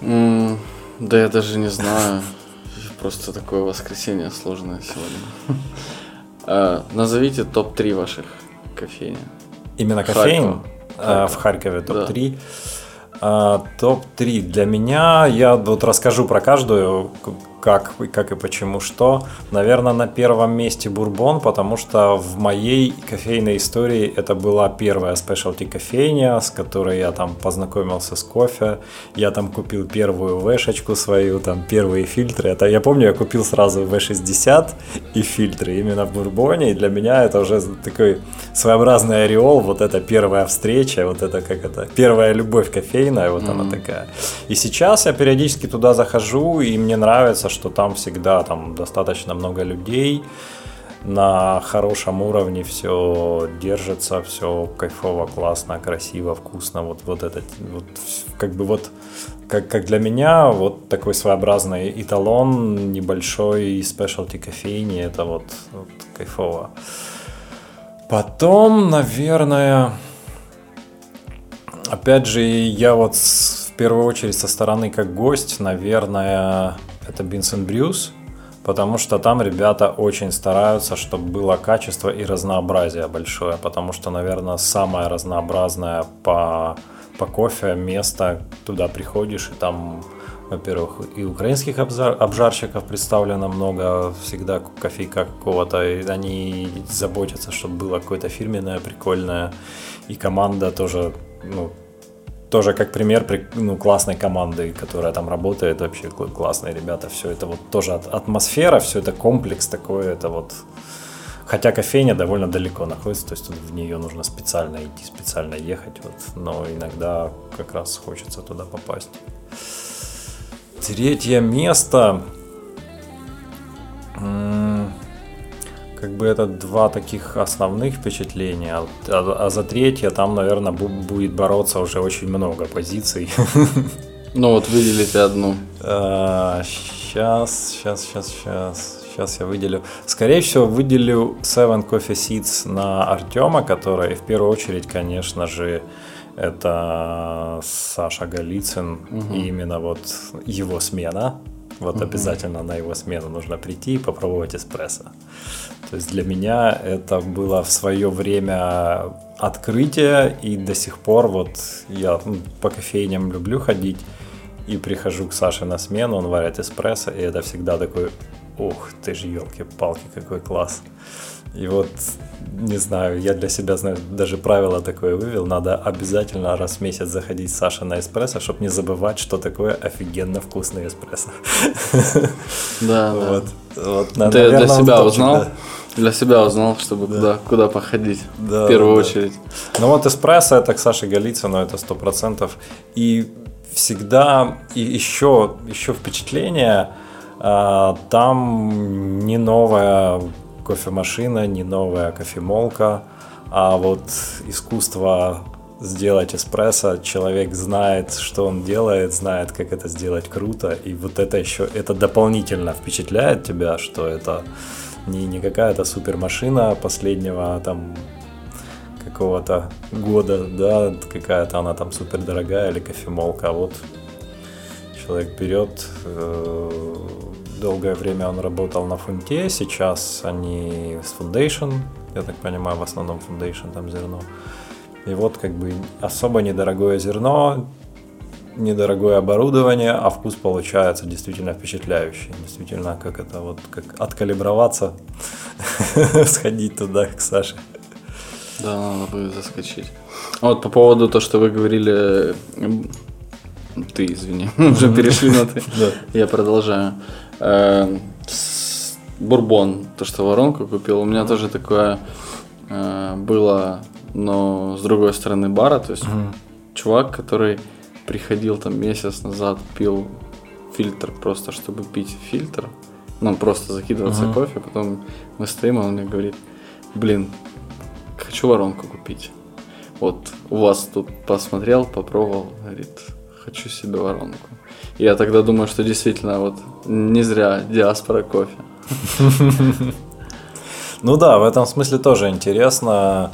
Mm, да я даже не знаю. Просто такое воскресенье сложное сегодня. А, назовите топ-3 ваших кофейни.
Именно кофейн? А, в Харькове топ-3. А, топ-3 для меня, я вот расскажу про каждую, как, как и почему что. Наверное, на первом месте бурбон, потому что в моей кофейной истории это была первая спешлти кофейня, с которой я там познакомился с кофе. Я там купил первую вешечку свою, там первые фильтры. Это я помню, я купил сразу V60 и фильтры именно в бурбоне. И для меня это уже такой своеобразный ореол. Вот это первая встреча, вот это как это, первая любовь кофейная, вот mm-hmm. она такая. И сейчас я периодически туда захожу, и мне нравится, что там всегда там достаточно много людей. на хорошем уровне все держится, все кайфово, классно, красиво, вкусно. Вот, вот это, вот, как бы вот, как, как для меня, вот такой своеобразный эталон небольшой спешлти кофейни, это вот, вот кайфово. Потом, наверное, опять же, я вот в первую очередь со стороны как гость, наверное, это Бинсен Брюс потому что там ребята очень стараются, чтобы было качество и разнообразие большое, потому что, наверное, самое разнообразное по, по кофе место, туда приходишь, и там, во-первых, и украинских обжарщиков представлено много, всегда кофейка какого-то, и они заботятся, чтобы было какое-то фирменное, прикольное, и команда тоже, ну, тоже как пример ну, классной команды, которая там работает, вообще классные ребята, все это вот тоже атмосфера, все это комплекс такой, это вот... Хотя кофейня довольно далеко находится, то есть в нее нужно специально идти, специально ехать, вот, но иногда как раз хочется туда попасть. Третье место как бы это два таких основных впечатления, а, а, а за третье там, наверное, будет бороться уже очень много позиций. <laughs>
Ну вот выделите одну.
сейчас, сейчас, сейчас, сейчас. Сейчас я выделю. Скорее всего, выделю Seven Coffee Seeds на Артема, который в первую очередь, конечно же, это Саша Голицын. Угу. И именно вот его смена. Вот угу. обязательно на его смену нужно прийти и попробовать эспрессо. То есть для меня это было в свое время открытие, и до сих пор вот я ну, по кофейням люблю ходить, и прихожу к Саше на смену, он варит эспрессо, и это всегда такой, ух ты ж, елки-палки, какой класс. И вот, не знаю, я для себя, знаю, даже правило такое вывел, надо обязательно раз в месяц заходить Саша на эспрессо, чтобы не забывать, что такое офигенно вкусный эспрессо.
Да, вот. Вот, Ты для себя узнал? Для себя узнал, чтобы да. куда, куда походить да, в первую да, очередь.
Ну вот эспрессо это к Саше Голицыну, это сто процентов. И всегда и еще, еще впечатление, а, там не новая кофемашина, не новая кофемолка, а вот искусство сделать эспрессо, человек знает, что он делает, знает, как это сделать круто, и вот это еще, это дополнительно впечатляет тебя, что это не, не какая-то супермашина последнего там какого-то года, да, какая-то она там супер дорогая или кофемолка, а вот человек берет, э, долгое время он работал на фунте, сейчас они с Foundation, я так понимаю, в основном Foundation там зерно. И вот как бы особо недорогое зерно, недорогое оборудование, а вкус получается действительно впечатляющий. Действительно, как это вот, как откалиброваться, <laughs> сходить туда к Саше.
Да, надо будет заскочить. Вот по поводу того, что вы говорили, ты, извини, <laughs> уже перешли на ты. Я продолжаю. Эм, бурбон, то, что воронку купил, у меня тоже такое э, было, но с другой стороны бара, то есть чувак, который приходил там месяц назад, пил фильтр просто, чтобы пить фильтр, ну, просто закидываться uh-huh. кофе, потом мы стоим, а он мне говорит, блин, хочу воронку купить. Вот у вас тут посмотрел, попробовал, говорит, хочу себе воронку. Я тогда думаю, что действительно вот не зря диаспора кофе. <laughs>
Ну да, в этом смысле тоже интересно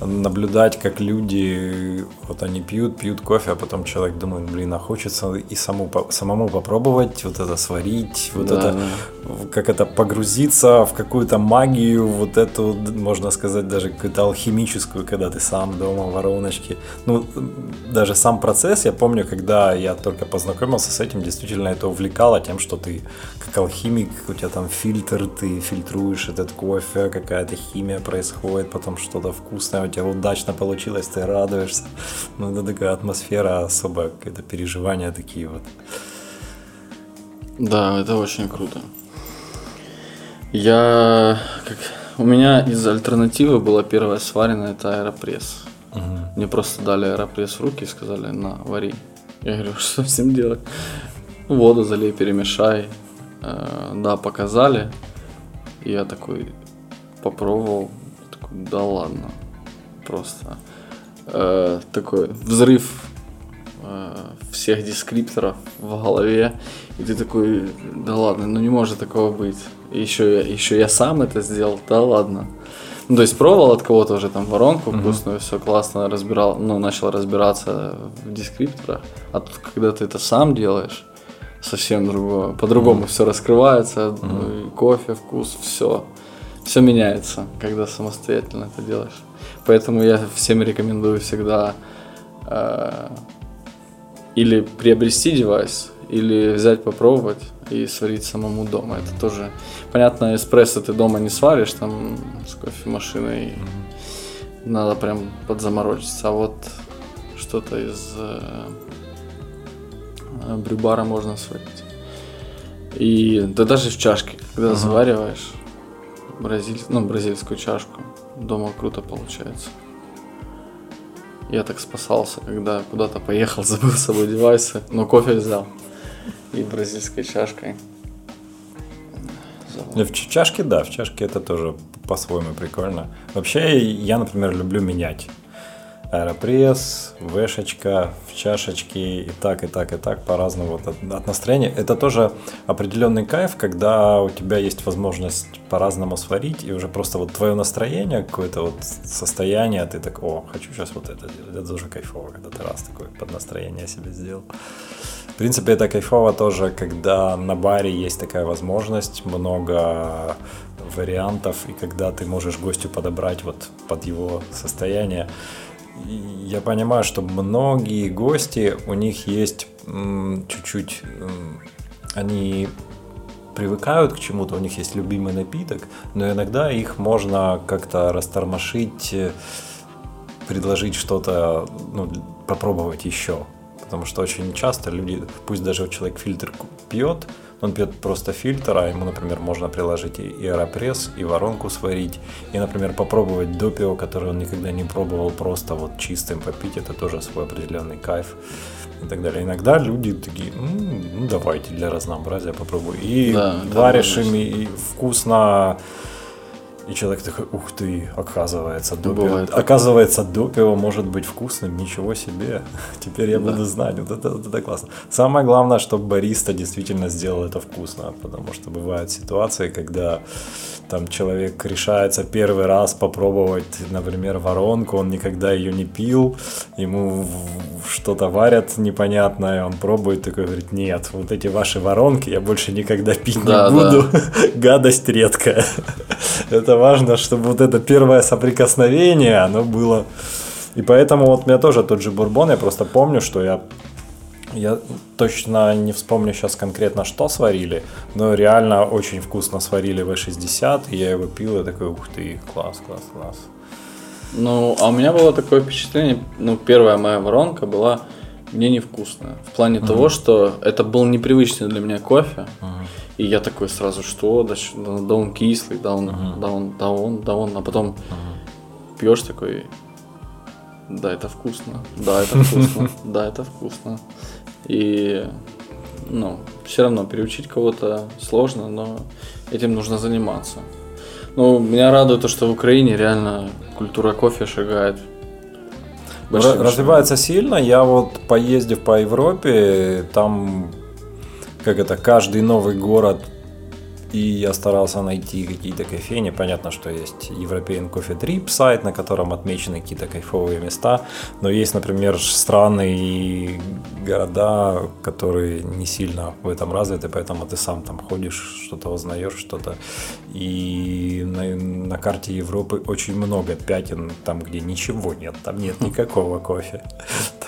наблюдать, как люди, вот они пьют, пьют кофе, а потом человек думает, блин, а хочется и саму, самому попробовать, вот это сварить, вот да, это, да. как это, погрузиться в какую-то магию, вот эту, можно сказать, даже какую-то алхимическую, когда ты сам дома, вороночки. Ну, даже сам процесс, я помню, когда я только познакомился с этим, действительно это увлекало тем, что ты как алхимик, у тебя там фильтр, ты фильтруешь этот кофе, какая-то химия происходит, потом что-то вкусное у тебя удачно получилось, ты радуешься. Ну, это такая атмосфера особая, какое-то переживания такие вот.
Да, это очень круто. Я, как, у меня из альтернативы была первая сваренная, это аэропресс. Угу. Мне просто дали аэропресс в руки и сказали, на, вари. Я говорю, <laughs> что с ним делать? Воду залей, перемешай. Э, да, показали. Я такой, попробовал, такой, да ладно, просто э, такой взрыв э, всех дескрипторов в голове, и ты такой, да ладно, ну не может такого быть. И еще, еще я сам это сделал, да ладно. Ну, то есть пробовал от кого-то уже там воронку mm-hmm. вкусную, все классно разбирал, ну, начал разбираться в дескрипторах. А тут, когда ты это сам делаешь, совсем другое. По-другому mm-hmm. все раскрывается, mm-hmm. кофе, вкус, все. Все меняется, когда самостоятельно это делаешь. Поэтому я всем рекомендую всегда э, или приобрести девайс, или взять попробовать и сварить самому дома. Это тоже понятно, эспрессо ты дома не сваришь там с кофемашиной. Mm-hmm. Надо прям подзаморочиться. А вот что-то из э, брюбара можно сварить. И да даже в чашке, когда uh-huh. завариваешь бразиль, ну, бразильскую чашку, дома круто получается. Я так спасался, когда куда-то поехал, <laughs> забыл с собой девайсы, но кофе взял. И бразильской чашкой.
В чашке, да, в чашке это тоже по-своему прикольно. Вообще, я, например, люблю менять аэропресс, вешечка, в чашечке и так, и так, и так по-разному вот от, от настроения. Это тоже определенный кайф, когда у тебя есть возможность по-разному сварить, и уже просто вот твое настроение, какое-то вот состояние, ты так, о, хочу сейчас вот это делать. Это тоже кайфово, когда ты раз такой под настроение себе сделал. В принципе, это кайфово тоже, когда на баре есть такая возможность, много вариантов, и когда ты можешь гостю подобрать вот под его состояние я понимаю, что многие гости, у них есть чуть-чуть, они привыкают к чему-то, у них есть любимый напиток, но иногда их можно как-то растормошить, э, предложить что-то, ну, попробовать еще. Потому что очень часто люди, пусть даже человек фильтр пьет, он пьет просто фильтр, а ему, например, можно приложить и аэропресс, и воронку сварить, и, например, попробовать допио, который он никогда не пробовал, просто вот чистым попить, это тоже свой определенный кайф и так далее. Иногда люди такие, ну, ну давайте для разнообразия попробую. И да, варишь им и вкусно и человек такой, ух ты, оказывается, допио, Бывает. оказывается, допио может быть вкусным, ничего себе. <laughs> Теперь я да. буду знать, вот это, вот это классно. Самое главное, чтобы бариста действительно сделал это вкусно, потому что бывают ситуации, когда там человек решается первый раз попробовать, например, воронку, он никогда ее не пил, ему что-то варят непонятное, он пробует, такой говорит, нет, вот эти ваши воронки я больше никогда пить да, не буду, да. <laughs> гадость редкая. <laughs> Это важно, чтобы вот это первое соприкосновение, оно было... И поэтому вот у меня тоже тот же бурбон, я просто помню, что я я точно не вспомню сейчас конкретно, что сварили, но реально очень вкусно сварили В60, и я его пил, и такой, ух ты, класс, класс, класс.
Ну, а у меня было такое впечатление, ну, первая моя воронка была мне невкусная. В плане uh-huh. того, что это был непривычный для меня кофе. Uh-huh. И я такой сразу, что, да, да он кислый, да он, uh-huh. да он, да он, да он. А потом uh-huh. пьешь такой, да, это вкусно, да, это вкусно, <laughs> да, это вкусно. И, ну, все равно переучить кого-то сложно, но этим нужно заниматься. Ну, меня радует то, что в Украине реально культура кофе шагает.
Развивается сильно. Я вот поездив по Европе, там как это, каждый новый город и я старался найти какие-то кофейни. Понятно, что есть European Coffee Trip сайт, на котором отмечены какие-то кайфовые места. Но есть, например, страны и города, которые не сильно в этом развиты, поэтому ты сам там ходишь, что-то узнаешь, что-то. И на, на карте Европы очень много пятен, там, где ничего нет, там нет никакого кофе.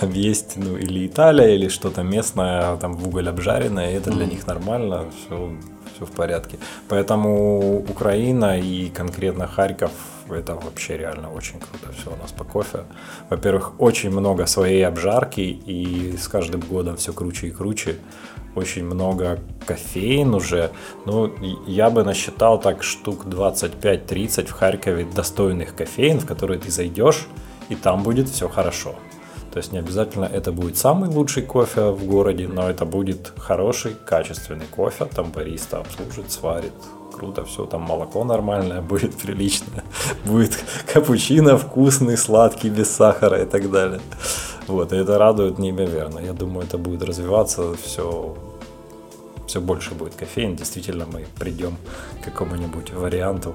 Там есть, ну, или Италия, или что-то местное, там в уголь обжаренное, и это для них нормально, все все в порядке. Поэтому Украина и конкретно Харьков это вообще реально очень круто все у нас по кофе. Во-первых, очень много своей обжарки и с каждым годом все круче и круче. Очень много кофеин уже. Ну, я бы насчитал так штук 25-30 в Харькове достойных кофеин, в которые ты зайдешь, и там будет все хорошо. То есть не обязательно это будет самый лучший кофе в городе, но это будет хороший, качественный кофе. Там бариста обслужит, сварит, круто все, там молоко нормальное <laughs> будет, приличное, будет капучино вкусный, сладкий, без сахара и так далее. Вот, и это радует неимоверно. Я думаю, это будет развиваться все все больше будет кофеин. Действительно, мы придем к какому-нибудь варианту,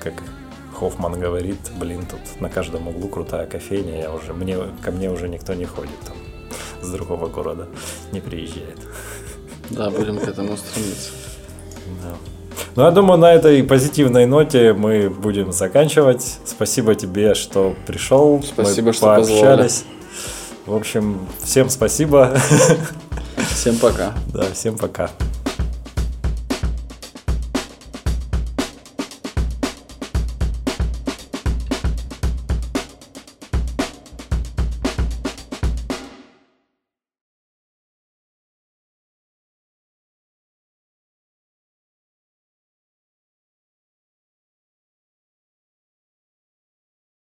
как Хоффман говорит, блин, тут на каждом углу крутая кофейня, я уже, мне, ко мне уже никто не ходит там с другого города, не приезжает.
Да, будем к этому стремиться.
Да. Ну, я думаю, на этой позитивной ноте мы будем заканчивать. Спасибо тебе, что пришел.
Спасибо,
мы
что
пообщались. Позвали. В общем, всем спасибо.
Всем пока.
Да, всем пока.